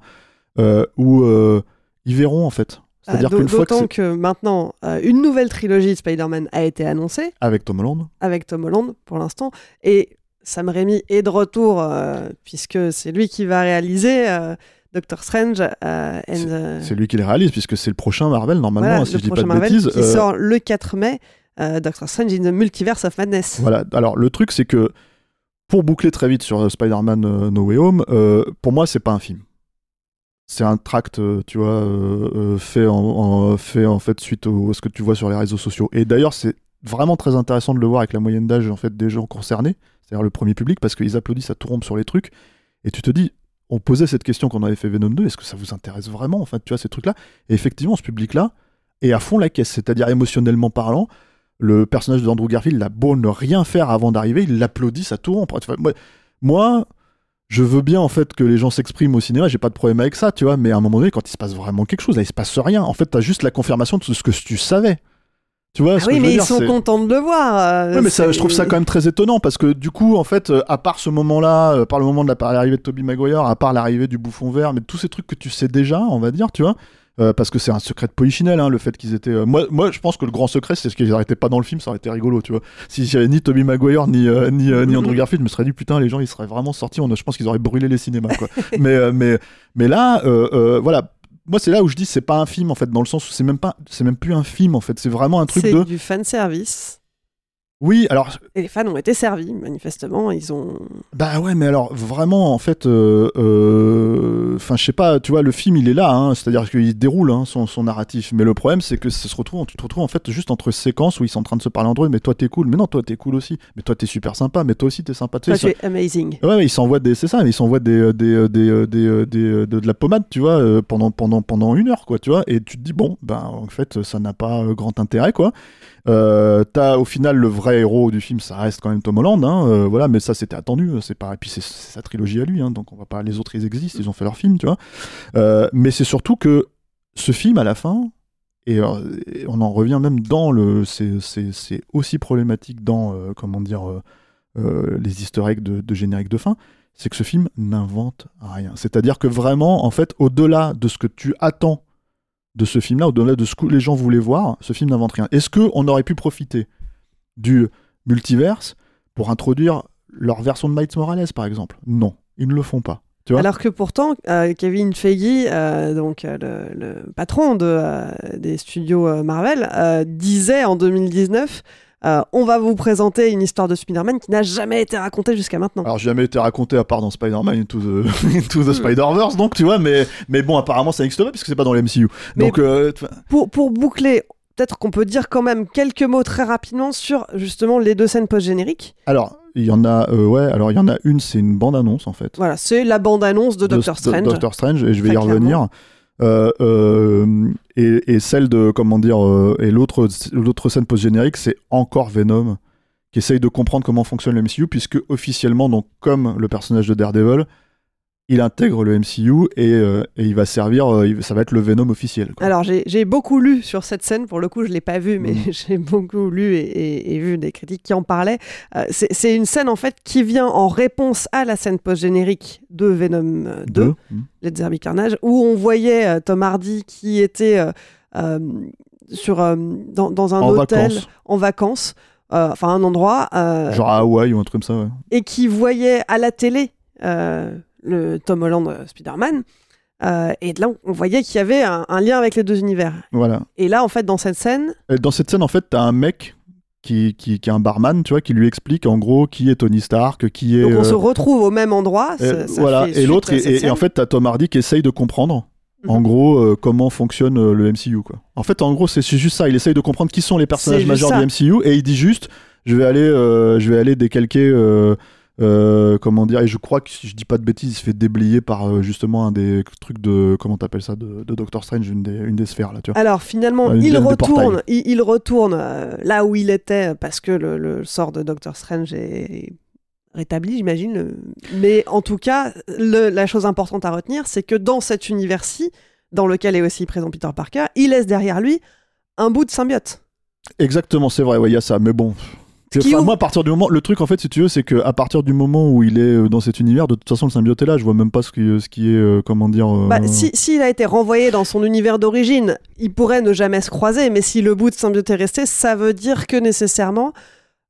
euh, où euh, ils verront en fait. C'est-à-dire Ah, qu'une fois que D'autant c'est- que, maintenant, euh, une nouvelle trilogie de Spider-Man a été annoncée avec Tom Holland, avec Tom Holland pour l'instant. Et Sam Raimi est de retour, euh, puisque c'est lui qui va réaliser euh, Doctor Strange euh, and the- c'est lui qui les réalise puisque c'est le prochain Marvel normalement, Voilà, si le je dis pas prochain de Marvel bêtises. qui Euh, sort le 4 mai, euh, Doctor Strange in the Multiverse of Madness. Voilà. Alors le truc c'est que pour boucler très vite sur euh, Spider-Man euh, No Way Home, pour moi c'est pas un film. C'est un tract, tu vois, fait, en, en- fait en fait suite au, à ce que tu vois sur les réseaux sociaux. Et d'ailleurs c'est vraiment très intéressant de le voir avec la moyenne d'âge en fait des gens concernés, c'est-à-dire le premier public, parce qu'ils applaudissent à tout rompre sur les trucs. Et tu te dis, on posait cette question quand on avait fait Venom 2, est-ce que ça vous intéresse vraiment en fait, tu vois ces trucs-là? Et effectivement, ce public-là est à fond la caisse, c'est-à-dire émotionnellement parlant le personnage d'Andrew Garfield a beau ne rien faire avant d'arriver, il l'applaudit vois, Moi, moi, je veux bien en fait que les gens s'expriment au cinéma, j'ai pas de problème avec ça, tu vois, mais à un moment donné, quand il se passe vraiment quelque chose, là, il se passe rien. En fait, t'as juste la confirmation de ce que tu savais. Tu vois, Ah ce que oui, je veux mais ils dire, sont contents de le voir. euh, Ouais, mais ça, je trouve ça quand même très étonnant parce que du coup, en fait, euh, à part ce moment-là, euh, par le moment de la- l'arrivée de Toby Maguire, à part l'arrivée du bouffon vert, mais tous ces trucs que tu sais déjà, on va dire, tu vois, euh, parce que c'est un secret de polichinelle, hein, le fait qu'ils étaient. euh, moi, moi, je pense que le grand secret, c'est ce qu'ils n'arrêtaient pas dans le film, ça aurait été rigolo, tu vois. S'il y avait ni Toby Maguire ni ni, ni Andrew Garfield, je me serais dit putain, les gens, ils seraient vraiment sortis. On, je pense qu'ils auraient brûlé les cinémas, quoi. mais mais mais là, voilà. Moi, c'est là où je dis c'est pas un film en fait, dans le sens où c'est même pas, c'est même plus un film en fait, c'est vraiment un truc C'est de. du fan service. Oui, alors Et les fans ont été servis, manifestement. Ils ont. Bah ouais, mais alors vraiment, en fait, euh, euh, enfin, je sais pas, tu vois, le film il est là, hein, c'est-à-dire qu'il déroule hein, son, son narratif, mais le problème c'est que ça se retrouve, tu te retrouves en fait juste entre séquences où ils sont en train de se parler entre eux, mais toi t'es cool, mais non, toi t'es cool aussi, mais toi t'es super sympa, mais toi aussi t'es sympa, Toi, tu es amazing. Ouais, ouais, ils s'envoient des, c'est ça, ils s'envoient des, euh, des, des, des, des, de, de la pommade, tu vois, euh, pendant, pendant, pendant une heure, quoi, tu vois, et tu te dis bon, ben en fait, ça n'a pas grand intérêt, quoi. Euh, T'as au final le vrai héros du film, ça reste quand même Tom Holland, hein, euh, voilà, mais ça c'était attendu, c'est pas, et puis c'est sa trilogie à lui, hein, donc on va pas, les autres ils existent, ils ont fait leur film, tu vois. Euh, mais c'est surtout que ce film à la fin, et, on en revient même dans le, c'est aussi problématique dans, comment dire. les easter eggs de, de générique de fin, c'est que ce film n'invente rien. C'est-à-dire que vraiment, en fait, au-delà de ce que tu attends de ce film-là, au-delà de ce que les gens voulaient voir, ce film n'invente rien. Est-ce qu'on aurait pu profiter du multiverse pour introduire leur version de Miles Morales, par exemple? Non, ils ne le font pas. Alors que pourtant, euh, Kevin Feige, euh, donc euh, le, patron de, des studios Marvel, disait en 2019 euh, On va vous présenter une histoire de Spider-Man qui n'a jamais été racontée jusqu'à maintenant. Alors, jamais été raconté à part dans Spider-Man Into the, Into the Spider-Verse, donc tu vois, mais, mais bon, apparemment ça n'existe pas puisque c'est pas dans le MCU. Mais- Donc, euh, Pour, pour boucler, peut-être qu'on peut dire quand même quelques mots très rapidement sur justement les deux scènes post-génériques. alors, il y en a, euh, ouais, alors il y en a une, c'est une bande-annonce en fait. Voilà, c'est la bande-annonce de, Doctor Strange. Doctor Strange, et je vais y revenir. Et, et celle de, comment dire, euh, et l'autre l'autre scène post-générique, c'est encore Venom, qui essaye de comprendre comment fonctionne le MCU, puisque officiellement, donc, comme le personnage de Daredevil, il intègre le MCU et, euh, et il va servir, euh, ça va être le Venom officiel. quoi. Alors j'ai beaucoup lu sur cette scène, pour le coup je l'ai pas vue, mais Mm. j'ai beaucoup lu et, et- et vu des critiques qui en parlaient. Euh, c'est une scène en fait qui vient en réponse à la scène post-générique de Venom euh, 2, Deux. Mm. Let's Derby Carnage, où on voyait Tom Hardy qui était sur, dans, dans un En hôtel vacances. en vacances, enfin un endroit, Genre à Hawaï ou un truc comme ça, ouais. et qui voyait à la télé euh, le Tom Holland euh, Spider-Man. Euh, et là, on voyait qu'il y avait un, un lien avec les deux univers. Voilà. Et là, en fait, dans cette scène, Dans cette scène, en fait, t'as un mec qui, qui, qui est un barman, tu vois, qui lui explique en gros qui est Tony Stark, qui est. donc on euh, se retrouve au même endroit. Et, ça- voilà. Et l'autre, et, en fait, t'as Tom Hardy qui essaye de comprendre, en Mhm. gros, euh, comment fonctionne euh, le MCU, quoi. En fait, en gros, c'est c'est juste ça. Il essaye de comprendre qui sont les personnages majeurs ça. du MCU, et il dit juste, je vais aller, euh, je vais aller décalquer. Euh, euh, comment dire et je crois que si je dis pas de bêtises il se fait déblayer par euh, justement un des trucs de comment t'appelles ça de, de Doctor Strange une des, une des sphères là tu vois Alors finalement, il retourne, il, il retourne euh, là où il était parce que le, le sort de Doctor Strange est rétabli, j'imagine. Mais en tout cas, le- la chose importante à retenir, c'est que dans cet univers-ci, dans lequel est aussi présent Peter Parker, il laisse derrière lui un bout de symbiote. Exactement, c'est vrai, ouais, il y a ça. Mais bon. Enfin, moi, à partir du moment, le truc en fait, si tu veux, c'est que à partir du moment où il est euh, dans cet univers, de toute façon, le symbiote est là. Je vois même pas ce qui, ce qui est, euh, comment dire. euh, Bah, si- S'il a été renvoyé dans son univers d'origine, il pourrait ne jamais se croiser, mais si le bout de symbiote est resté, ça veut dire que nécessairement,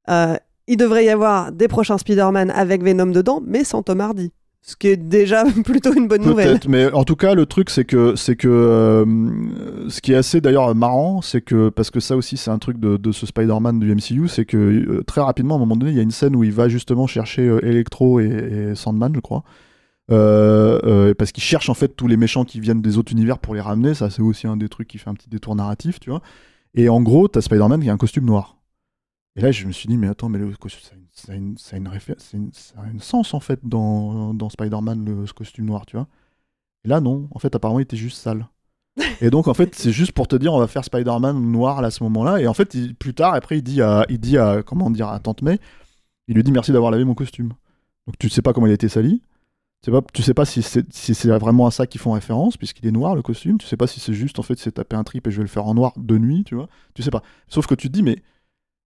euh, il devrait y avoir des prochains Spider-Man avec Venom dedans, mais sans Tom Hardy. Ce qui est déjà plutôt une bonne nouvelle. Mais en tout cas, le truc, c'est que, c'est que, euh, ce qui est assez d'ailleurs marrant, c'est que, parce que ça aussi, c'est un truc de, ce Spider-Man du MCU, c'est que euh, très rapidement, à un moment donné, il y a une scène où il va justement chercher euh, Electro et, et Sandman, je crois. Parce qu'il cherche en fait tous les méchants qui viennent des autres univers pour les ramener. Ça, c'est aussi un des trucs qui fait un petit détour narratif, tu vois. Et en gros, t'as Spider-Man qui a un costume noir. Et là, je me suis dit, mais attends, mais le costume, ça a une, ça a une, ça a une ça a une sens en fait dans, dans Spider-Man, ce costume noir, tu vois. Et là, non. En fait, apparemment, il était juste sale. Et donc, en fait, c'est juste pour te dire, on va faire Spider-Man noir là, à ce moment-là. Et en fait, il- plus tard, après, il dit à, il dit à, comment dire, à Tante May, il lui dit merci d'avoir lavé mon costume. Donc, tu sais pas comment il a été sali. Tu sais pas, tu sais pas si c'est si vraiment à ça qu'ils font référence, puisqu'il est noir le costume. Tu sais pas si c'est juste en fait c'est taper un trip et je vais le faire en noir de nuit, tu vois. Tu sais pas. Sauf que tu te dis mais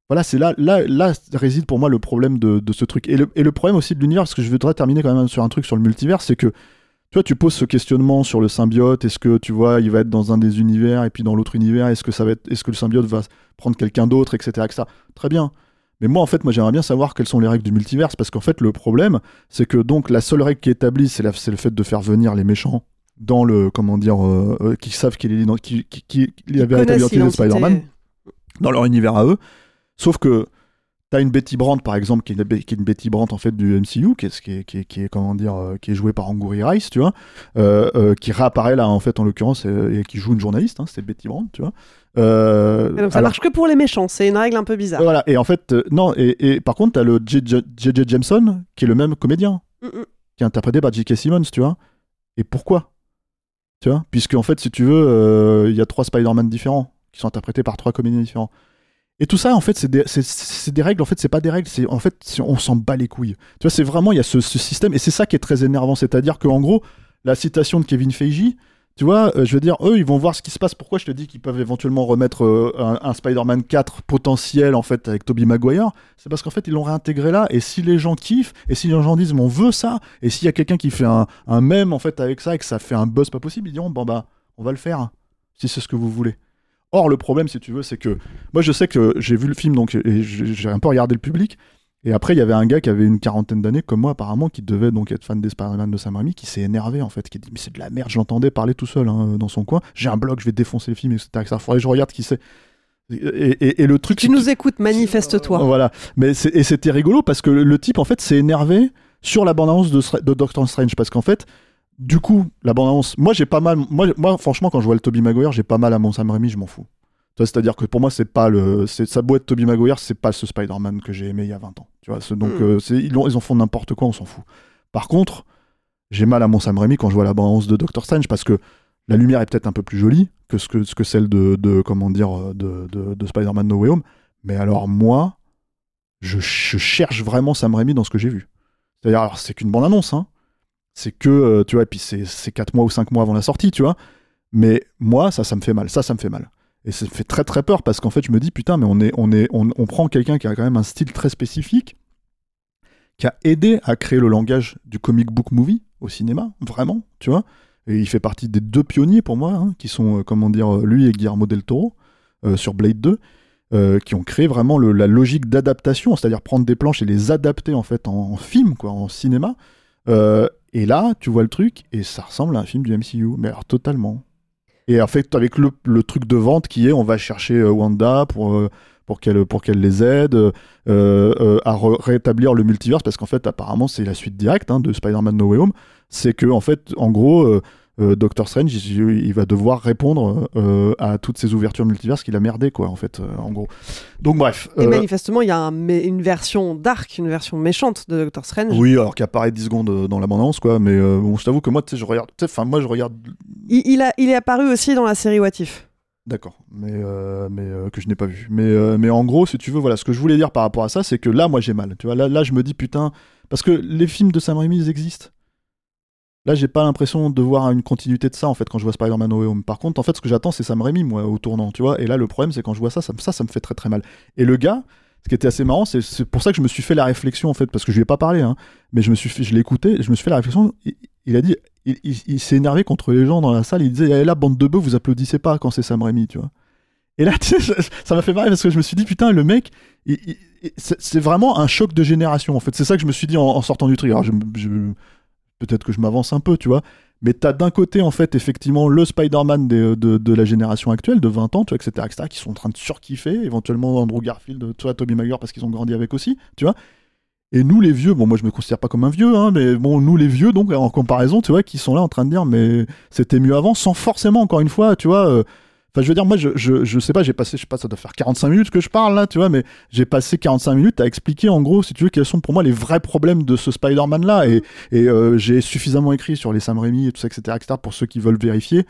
voilà, c'est là, là, là réside pour moi le problème de, de ce truc. Et le, et le problème aussi de l'univers, parce que je voudrais terminer quand même sur un truc sur le multivers, c'est que tu vois, tu poses ce questionnement sur le symbiote. Est-ce que tu vois, il va être dans un des univers et puis dans l'autre univers, est-ce que ça va être, est-ce que le symbiote va prendre quelqu'un d'autre, etc., etc. Très bien. Mais moi, en fait, moi, j'aimerais bien savoir quelles sont les règles du multiverse, parce qu'en fait, le problème, c'est que donc la seule règle qui est établie, c'est, la- c'est le fait de faire venir les méchants dans le, comment dire, euh, euh, qui savent qu'il est qui, qui, qui- la véritable identité de. Spider-Man dans leur univers à eux. Sauf que t'as une Betty Brandt, par exemple, qui est, une, qui est une Betty Brandt en fait du MCU, qui est, qui est, qui est, qui est, comment dire, euh, qui est jouée par Angourie Rice, tu vois, euh, euh, qui réapparaît là en fait en l'occurrence et, qui joue une journaliste, hein, c'est Betty Brandt, tu vois. Donc ça alors- marche que pour les méchants, c'est une règle un peu bizarre. voilà, et en fait, non, et, et par contre, t'as le J.J. Jameson, qui est le même comédien, Mm, mm. qui est interprété par J.K. Simmons, tu vois. Et pourquoi Tu vois Puisque, en fait, si tu veux, il y a trois Spider-Man différents, qui sont interprétés par trois comédiens différents. Et tout ça, en fait, c'est des, règles. En fait, c'est pas des règles. C'est en fait, on s'en bat les couilles. Tu vois, c'est vraiment il y a ce, système, et c'est ça qui est très énervant. C'est-à-dire que, en gros, la citation de Kevin Feige, tu vois, euh, je veux dire, eux, ils vont voir ce qui se passe. Pourquoi je te dis qu'ils peuvent éventuellement remettre euh, un, Spider-Man 4 potentiel, en fait, avec Tobey Maguire? C'est parce qu'en fait, ils l'ont réintégré là. Et si les gens kiffent, et si les gens disent, mais on veut ça, et s'il y a quelqu'un qui fait un, un mème, en fait, avec ça, et que ça fait un buzz pas possible, ils diront, bon, bah, on va le faire, si c'est ce que vous voulez. Or, le problème, si tu veux, c'est que moi, je sais que j'ai vu le film, donc, j'ai un peu regardé le public. Et après, il y avait un gars qui avait une quarantaine d'années, comme moi, apparemment, qui devait donc être fan des Spider-Man de Sam Raimi, qui s'est énervé, en fait, qui a dit Mais c'est de la merde, je l'entendais parler tout seul hein, dans son coin. J'ai un blog, je vais défoncer le film, etc. etc. Faudrait que je regarde qui c'est. Et, et- et le truc. Tu nous écoutes, manifeste-toi. voilà. Mais et c'était rigolo parce que le, type, en fait, s'est énervé sur la bande-annonce de, de Doctor Strange. Parce qu'en fait, du coup, la bande-annonce. Moi, j'ai pas mal. Moi, moi, franchement, quand je vois le Tobey Maguire, j'ai pas mal à mon Sam Raimi, je m'en fous. C'est-à-dire que pour moi, c'est pas le. doit être Tobey Maguire, c'est pas ce Spider-Man que j'ai aimé il y a 20 ans. Tu vois, donc, Mm. euh, ils, ont- ils en font n'importe quoi, on s'en fout. Par contre, j'ai mal à mon Sam Raimi quand je vois la bande-annonce de Doctor Strange parce que la lumière est peut-être un peu plus jolie que ce que, ce que celle de, de comment dire de, de, de Spider-Man No Way Home. Mais alors moi, je, je cherche vraiment Sam Raimi dans ce que j'ai vu. C'est-à-dire, alors c'est qu'une bande-annonce, hein. C'est que, euh, tu vois, et puis c'est c'est 4 mois ou 5 mois avant la sortie, tu vois. Mais moi, ça, ça me fait mal. Ça, ça me fait mal. Et ça me fait très très peur parce qu'en fait, je me dis, putain, mais on, est, on, est, on, prend quelqu'un qui a quand même un style très spécifique, qui a aidé à créer le langage du comic book movie au cinéma, vraiment, tu vois. Et il fait partie des deux pionniers pour moi, hein, qui sont, euh, comment dire, euh, lui et Guillermo del Toro, sur Blade 2, euh, qui ont créé vraiment la logique d'adaptation, c'est-à-dire prendre des planches et les adapter en fait en film, quoi, en cinéma. Euh, et là, tu vois le truc, et ça ressemble à un film du MCU, mais alors totalement. Et en fait, avec le, truc de vente qui est, on va chercher euh, Wanda pour, euh, pour qu'elle les aide à rétablir le multiverse, parce qu'en fait, apparemment, c'est la suite directe hein, de Spider-Man No Way Home. C'est que, en fait, en gros, Doctor Strange, il, il va devoir répondre euh, à toutes ces ouvertures multiverses qu'il a merdé, quoi, en fait, euh, en gros. Donc, bref. Et euh, manifestement, il y a un une version dark, une version méchante de Doctor Strange. oui, alors qui apparaît 10 secondes euh, dans l'abondance, quoi, mais euh, bon, je t'avoue que moi, tu sais, je regarde. Enfin, moi, je regarde. Il, il a, il est apparu aussi dans la série What If. D'accord, mais, euh, mais euh, que je n'ai pas vu. Mais, euh, mais en gros, si tu veux, voilà, ce que je voulais dire par rapport à ça, c'est que là, moi, j'ai mal. Tu vois, là, là, je me dis, putain, parce que les films de Sam Raimi, ils existent. Là, j'ai pas l'impression de voir une continuité de ça, en fait, quand je vois Spider-Man No Way Home. Par contre, en fait, ce que j'attends, c'est Sam Raimi, moi, au tournant, tu vois. Et là, le problème, c'est quand je vois ça, ça, ça, me fait très très mal. Et le gars, ce qui était assez marrant, c'est pour ça que je me suis fait la réflexion, en fait, parce que je lui ai pas parlé, hein, mais je me suis je l'ai écouté, je me suis fait la réflexion. Il, a dit, il, s'est énervé contre les gens dans la salle, il disait, eh, là, bande de bœufs, vous applaudissez pas quand c'est Sam Raimi, tu vois. Et là, tu sais, ça m'a fait marrer parce que je me suis dit, putain, le mec, c'est vraiment un choc de génération, en fait. C'est ça que je me suis dit en, sortant du tri. Alors, je- peut-être que je m'avance un peu, tu vois. Mais t'as d'un côté, en fait, effectivement, le Spider-Man des- de, de la génération actuelle, de 20 ans, tu vois, etc., etc., qui sont en train de surkiffer, éventuellement Andrew Garfield, toi, Tobey Maguire, parce qu'ils ont grandi avec aussi, tu vois. Et nous, les vieux, bon, moi, je me considère pas comme un vieux, hein, mais bon, nous, les vieux, donc, en comparaison, tu vois, qui sont là en train de dire, mais c'était mieux avant, sans forcément, encore une fois, tu vois. euh, Je veux dire, moi, je, je, je sais pas, j'ai passé, je sais pas, ça doit faire 45 minutes que je parle là, tu vois, mais j'ai passé 45 minutes à expliquer, en gros, si tu veux, quels sont pour moi les vrais problèmes de ce Spider-Man là. Et, et euh, j'ai suffisamment écrit sur les Sam Raimi et tout ça, etc., etc., pour ceux qui veulent vérifier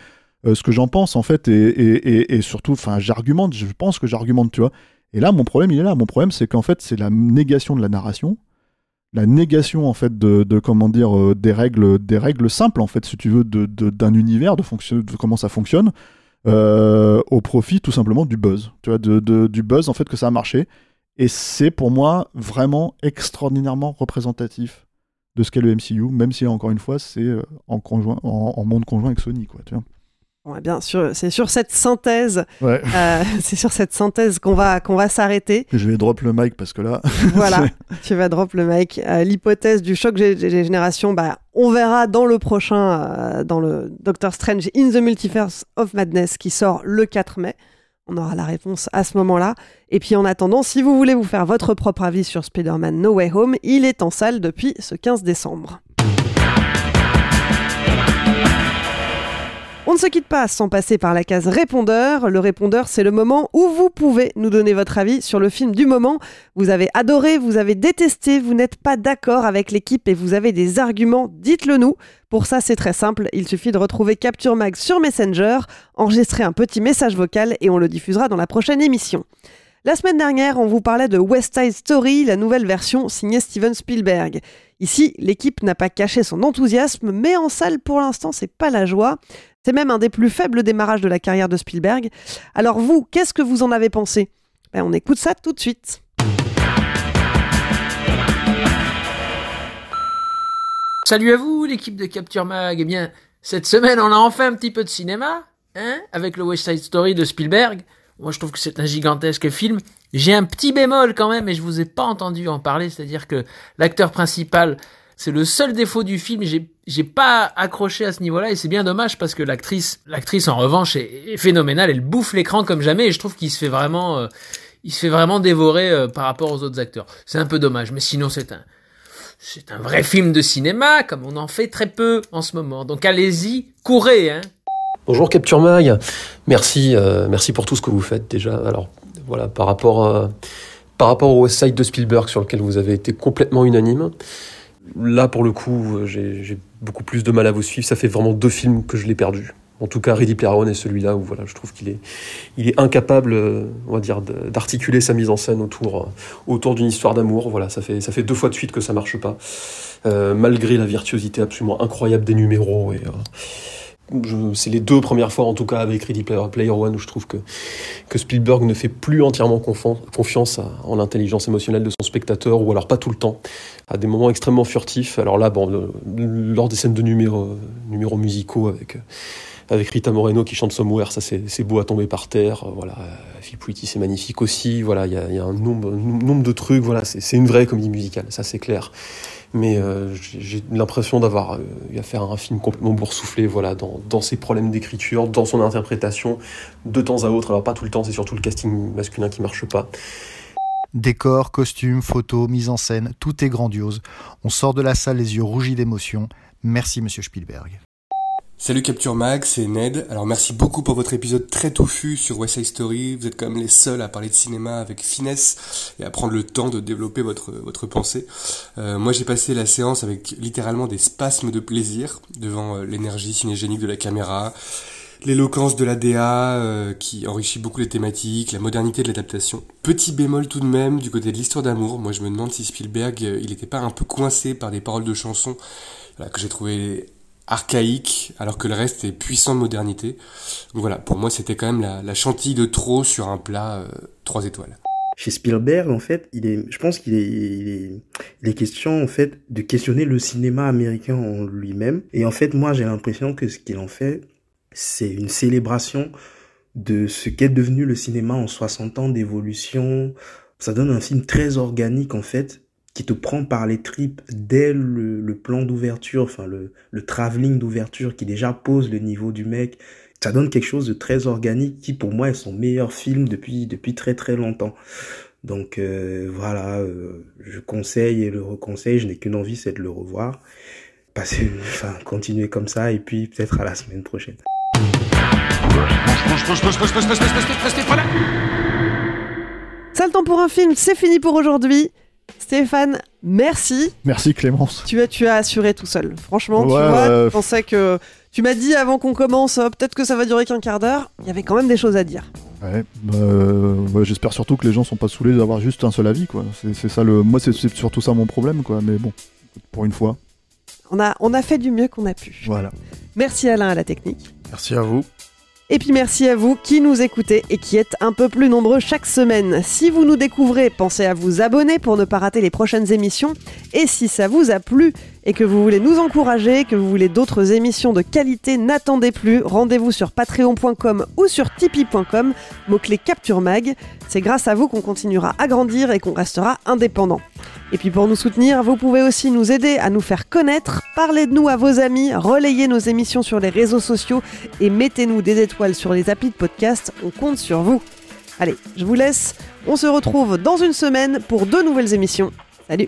euh, ce que j'en pense, en fait, et, et, et, surtout, enfin, j'argumente, je pense que j'argumente, tu vois. Et là, mon problème, il est là. Mon problème, c'est qu'en fait, c'est la négation de la narration. la négation en fait de, de comment dire euh, des règles des règles simples en fait si tu veux de- d'un univers de, de comment ça fonctionne euh, au profit tout simplement du buzz. Tu vois du buzz en fait que ça a marché. Et c'est pour moi vraiment extraordinairement représentatif de ce qu'est le MCU même si encore une fois c'est euh, en conjoint en monde conjoint avec Sony quoi tu vois Bon, eh bien, sur- c'est sur cette synthèse, ouais euh, c'est sur cette synthèse qu'on va, qu'on va s'arrêter. je vais drop le mic parce que là Voilà, tu vas drop le mic. Euh, L'hypothèse du choc des des générations, bah, on verra dans le prochain, euh, dans le Doctor Strange in the Multiverse of Madness qui sort le 4 mai. On aura la réponse à ce moment-là. Et puis en attendant, si vous voulez vous faire votre propre avis sur Spider-Man No Way Home, il est en salle depuis ce 15 décembre. On ne se quitte pas sans passer par la case répondeur. Le répondeur, c'est le moment où vous pouvez nous donner votre avis sur le film du moment. Vous avez adoré, vous avez détesté, vous n'êtes pas d'accord avec l'équipe et vous avez des arguments, dites-le nous. Pour ça, c'est très simple, il suffit de retrouver Capture Mag sur Messenger, enregistrer un petit message vocal et on le diffusera dans la prochaine émission. La semaine dernière, on vous parlait de West Side Story, la nouvelle version signée Steven Spielberg. Ici, l'équipe n'a pas caché son enthousiasme, mais en salle, pour l'instant, c'est pas la joie. C'est même un des plus faibles démarrages de la carrière de Spielberg. Alors vous, qu'est-ce que vous en avez pensé? Ben, On écoute ça tout de suite. Salut à vous, l'équipe de Capture Mag. Eh bien, cette semaine, on a enfin un petit peu de cinéma, hein, avec le West Side Story de Spielberg. Moi, je trouve que c'est un gigantesque film. J'ai un petit bémol quand même, et je vous ai pas entendu en parler, c'est-à-dire que l'acteur principal, c'est le seul défaut du film. J'ai, j'ai pas accroché à ce niveau-là, et c'est bien dommage parce que l'actrice, l'actrice en revanche est, phénoménale. Elle bouffe l'écran comme jamais, et je trouve qu'il se fait vraiment, euh, il se fait vraiment dévorer euh, par rapport aux autres acteurs. C'est un peu dommage, mais sinon c'est un, c'est un vrai film de cinéma, comme on en fait très peu en ce moment. Donc allez-y, courez, hein. Bonjour Capture Mag, merci, euh, merci pour tout ce que vous faites déjà. Alors voilà, par rapport, par rapport au West Side de Spielberg sur lequel vous avez été complètement unanime, là pour le coup euh, j'ai beaucoup plus de mal à vous suivre. Ça fait vraiment deux films que je l'ai perdu. En tout cas, Ready Player One est celui-là où voilà, je trouve qu'il est, incapable, euh, on va dire, d'articuler sa mise en scène autour, euh, autour d'une histoire d'amour. Voilà, ça fait, ça fait deux fois de suite que ça marche pas, malgré la virtuosité absolument incroyable des numéros et, c'est les deux premières fois, en tout cas avec Ready Player, One, où je trouve que, que Spielberg ne fait plus entièrement confiance à- en l'intelligence émotionnelle de son spectateur, ou alors pas tout le temps, à des moments extrêmement furtifs. Alors là, bon, lors des scènes de numéros, numéros musicaux avec, avec Rita Moreno qui chante Somewhere, ça c'est beau à tomber par terre. Voilà, Feel Pretty, c'est magnifique aussi. Voilà, il y a, y a un nombre, nombre de trucs. Voilà, c'est une vraie comédie musicale, ça c'est clair mais euh, j'ai l'impression d'avoir euh, eu à faire un film complètement boursouflé voilà dans, dans ses problèmes d'écriture dans son interprétation de temps à autre alors pas tout le temps c'est surtout le casting masculin qui marche pas Décor, costumes, photos, mise en scène, tout est grandiose. On sort de la salle les yeux rougis d'émotion. Merci Monsieur Spielberg. Salut Capture Mag, c'est Ned. Alors merci beaucoup pour votre épisode très touffu sur West Side Story. Vous êtes quand même les seuls à parler de cinéma avec finesse et à prendre le temps de développer votre votre pensée. Euh, moi j'ai passé la séance avec littéralement des spasmes de plaisir devant euh, l'énergie cinégénique de la caméra, l'éloquence de la DA euh, qui enrichit beaucoup les thématiques, la modernité de l'adaptation. Petit bémol tout de même du côté de l'histoire d'amour. Moi je me demande si Spielberg euh, il était pas un peu coincé par des paroles de chansons voilà, que j'ai trouvé archaïque alors que le reste est puissant de modernité. Donc voilà, pour moi c'était quand même la, la chantilly de trop sur un plat euh, 3 étoiles. Chez Spielberg, en fait, il est, je pense qu'il est, il est, il est question, en fait, de questionner le cinéma américain en lui-même. Et en fait, moi, j'ai l'impression que ce qu'il en fait, c'est une célébration de ce qu'est devenu le cinéma en 60 ans d'évolution. Ça donne un film très organique, en fait, qui te prend par les tripes dès le, plan d'ouverture, enfin, le, le travelling d'ouverture qui déjà pose le niveau du mec. Ça donne quelque chose de très organique qui, pour moi, est son meilleur film depuis, depuis très très longtemps. Donc euh, voilà, euh, je conseille et le reconseille, je n'ai qu'une envie, c'est de le revoir. Passer, enfin, continuer comme ça et puis peut-être à la semaine prochaine. Ça le temps pour un film, c'est fini pour aujourd'hui. Stéphane, merci. Merci Clémence. Tu as, tu as assuré tout seul. Franchement, tu vois, ouais. je pensais que Tu m'as dit avant qu'on commence, euh, peut-être que ça va durer qu'un quart d'heure. Il y avait quand même des choses à dire. Ouais, bah, euh, ouais, j'espère surtout que les gens sont pas saoulés d'avoir juste un seul avis, quoi. C'est c'est ça le, moi c'est c'est surtout ça mon problème, quoi. Mais bon, pour une fois, On a, on a fait du mieux qu'on a pu. voilà. Merci Alain à la technique. Merci à vous. Et puis merci à vous qui nous écoutez et qui êtes un peu plus nombreux chaque semaine. Si vous nous découvrez, pensez à vous abonner pour ne pas rater les prochaines émissions. Et si ça vous a plu et que vous voulez nous encourager, que vous voulez d'autres émissions de qualité, n'attendez plus. Rendez-vous sur patreon.com ou sur tipeee.com, mot-clé Capture Mag. C'est grâce à vous qu'on continuera à grandir et qu'on restera indépendant. Et puis pour nous soutenir, vous pouvez aussi nous aider à nous faire connaître, parler de nous à vos amis, relayez nos émissions sur les réseaux sociaux et mettez-nous des étoiles sur les applis de podcast, on compte sur vous. Allez, je vous laisse, on se retrouve dans une semaine pour deux nouvelles émissions. Salut